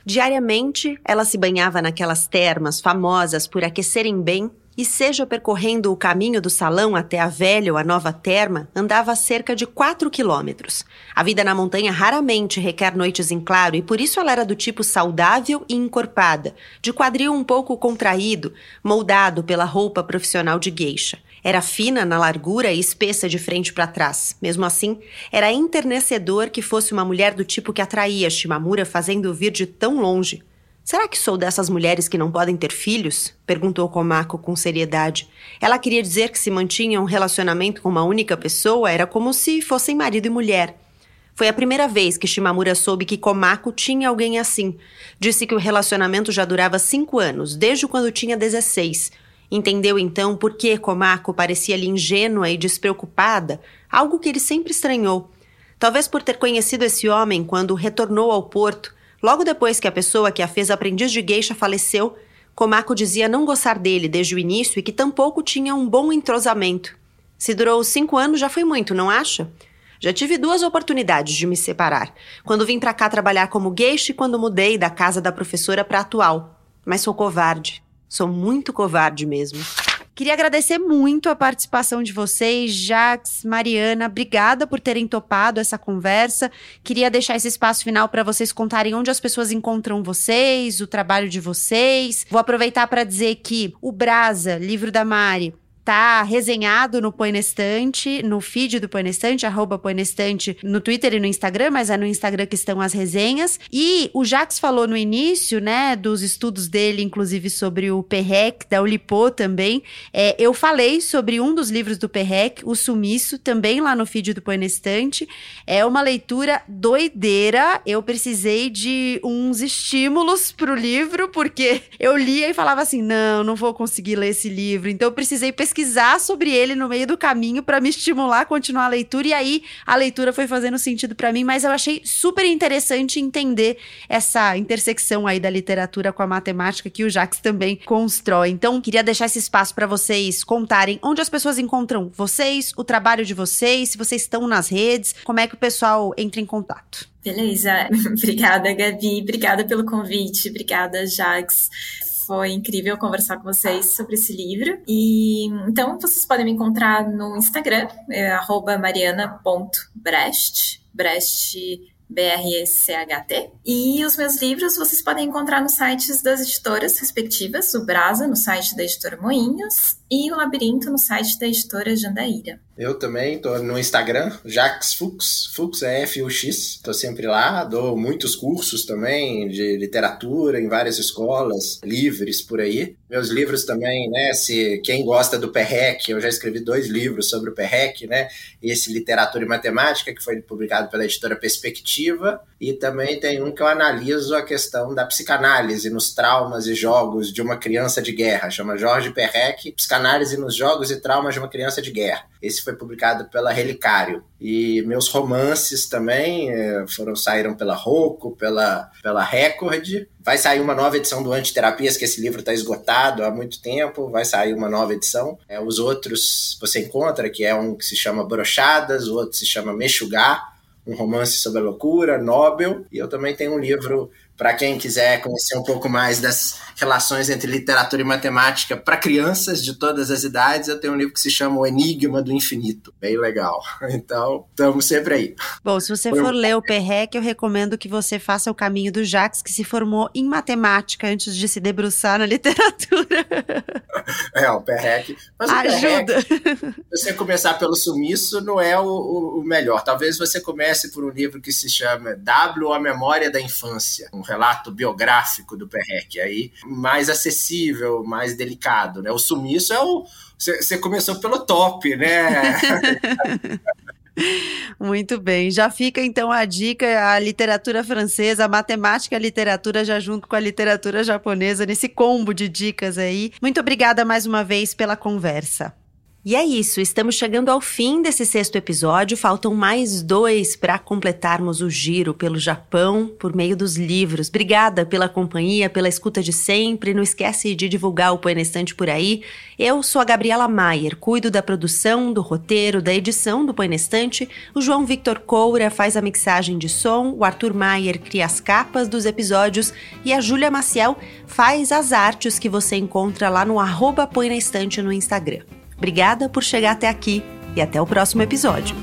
Diariamente, ela se banhava naquelas termas famosas por aquecerem bem e seja percorrendo o caminho do salão até a velha ou a nova terma, andava cerca de 4 quilômetros. A vida na montanha raramente requer noites em claro e por isso ela era do tipo saudável e encorpada, de quadril um pouco contraído, moldado pela roupa profissional de gueixa. Era fina na largura e espessa de frente para trás. Mesmo assim, era enternecedor que fosse uma mulher do tipo que atraía Shimamura fazendo vir de tão longe. Será que sou dessas mulheres que não podem ter filhos? perguntou Komako com seriedade. Ela queria dizer que se mantinha um relacionamento com uma única pessoa era como se fossem marido e mulher. Foi a primeira vez que Shimamura soube que Komako tinha alguém assim. Disse que o relacionamento já durava cinco anos, desde quando tinha 16. Entendeu então por que Komako parecia-lhe ingênua e despreocupada, algo que ele sempre estranhou. Talvez por ter conhecido esse homem quando retornou ao porto, logo depois que a pessoa que a fez aprendiz de geisha faleceu, Komako dizia não gostar dele desde o início e que tampouco tinha um bom entrosamento. Se durou cinco anos já foi muito, não acha? Já tive duas oportunidades de me separar. Quando vim para cá trabalhar como geisha e quando mudei da casa da professora para a atual. Mas sou covarde. Sou muito covarde mesmo. Queria agradecer muito a participação de vocês, Jax, Mariana. Obrigada por terem topado essa conversa. Queria deixar esse espaço final para vocês contarem onde as pessoas encontram vocês, o trabalho de vocês. Vou aproveitar para dizer que o Brasa, livro da Mari, tá resenhado no Põe Estante, no feed do Põe Estante, arroba Põe Estante, no Twitter e no Instagram, mas é no Instagram que estão as resenhas. E o Jax falou no início, né, dos estudos dele, inclusive sobre o Perrec, da Ulipô também. É, eu falei sobre um dos livros do Perrec, O Sumiço, também lá no feed do Põe Estante. É uma leitura doideira. Eu precisei de uns estímulos pro livro, porque eu lia e falava assim: não, não vou conseguir ler esse livro. Então eu precisei pesquisar pesquisar sobre ele no meio do caminho para me estimular a continuar a leitura e aí a leitura foi fazendo sentido para mim, mas eu achei super interessante entender essa intersecção aí da literatura com a matemática que o Jacques também constrói. Então, queria deixar esse espaço para vocês contarem onde as pessoas encontram vocês, o trabalho de vocês, se vocês estão nas redes, como é que o pessoal entra em contato. Beleza. [laughs] Obrigada, Gabi. Obrigada pelo convite. Obrigada, Jax. Foi incrível conversar com vocês sobre esse livro. E então vocês podem me encontrar no Instagram, é, mariana.brest. Brest B-R-E-C-H-T. E os meus livros vocês podem encontrar nos sites das editoras respectivas, o Brasa, no site da editora Moinhos, e o Labirinto, no site da editora Jandaíra. Eu também tô no Instagram, Jax Fux, Fux é F-U-X, tô sempre lá, dou muitos cursos também de literatura em várias escolas livres por aí. Meus livros também, né, se quem gosta do PERREC, eu já escrevi dois livros sobre o PERREC, né, esse Literatura e Matemática, que foi publicado pela editora Perspectiva, e também tem um que eu analiso a questão da psicanálise nos traumas e jogos de uma criança de guerra, chama Jorge Perrec, Psicanálise nos Jogos e Traumas de uma Criança de Guerra. Esse foi publicado pela Relicário. E meus romances também eh, foram saíram pela Rocco, pela, pela Record. Vai sair uma nova edição do Antiterapias, que esse livro está esgotado há muito tempo. Vai sair uma nova edição. É, os outros você encontra, que é um que se chama Brochadas, o outro se chama Mexugar, um romance sobre a loucura, Nobel. E eu também tenho um livro para quem quiser conhecer um pouco mais das relações entre literatura e matemática para crianças de todas as idades, eu tenho um livro que se chama O Enigma do Infinito. Bem legal. [laughs] Então, estamos sempre aí. Bom, se você for ler o Perrec, eu recomendo que você faça o caminho do Jacques, que se formou em matemática antes de se debruçar na [laughs] literatura. [laughs] É, o Perrec. Mas o Ajuda. Perrec, você começar pelo sumiço não é o, o, melhor. Talvez você comece por um livro que se chama W, A Memória da Infância. Um relato biográfico do Perrec, aí mais acessível, mais delicado, né? O sumiço é o você começou pelo top, né? [laughs] Muito bem, já fica então a dica, a literatura francesa, a matemática e a literatura já junto com a literatura japonesa, nesse combo de dicas aí. Muito obrigada mais uma vez pela conversa. E é isso, estamos chegando ao fim desse sexto episódio. Faltam mais dois para completarmos o giro pelo Japão por meio dos livros. Obrigada pela companhia, pela escuta de sempre. Não esquece de divulgar o Põe Estante por aí. Eu sou a Gabriela Maier, cuido da produção, do roteiro, da edição do Põe Estante. O João Victor Coura faz a mixagem de som, o Arthur Maier cria as capas dos episódios e a Júlia Maciel faz as artes que você encontra lá no arroba Põe na Estante no Instagram. Obrigada por chegar até aqui e até o próximo episódio.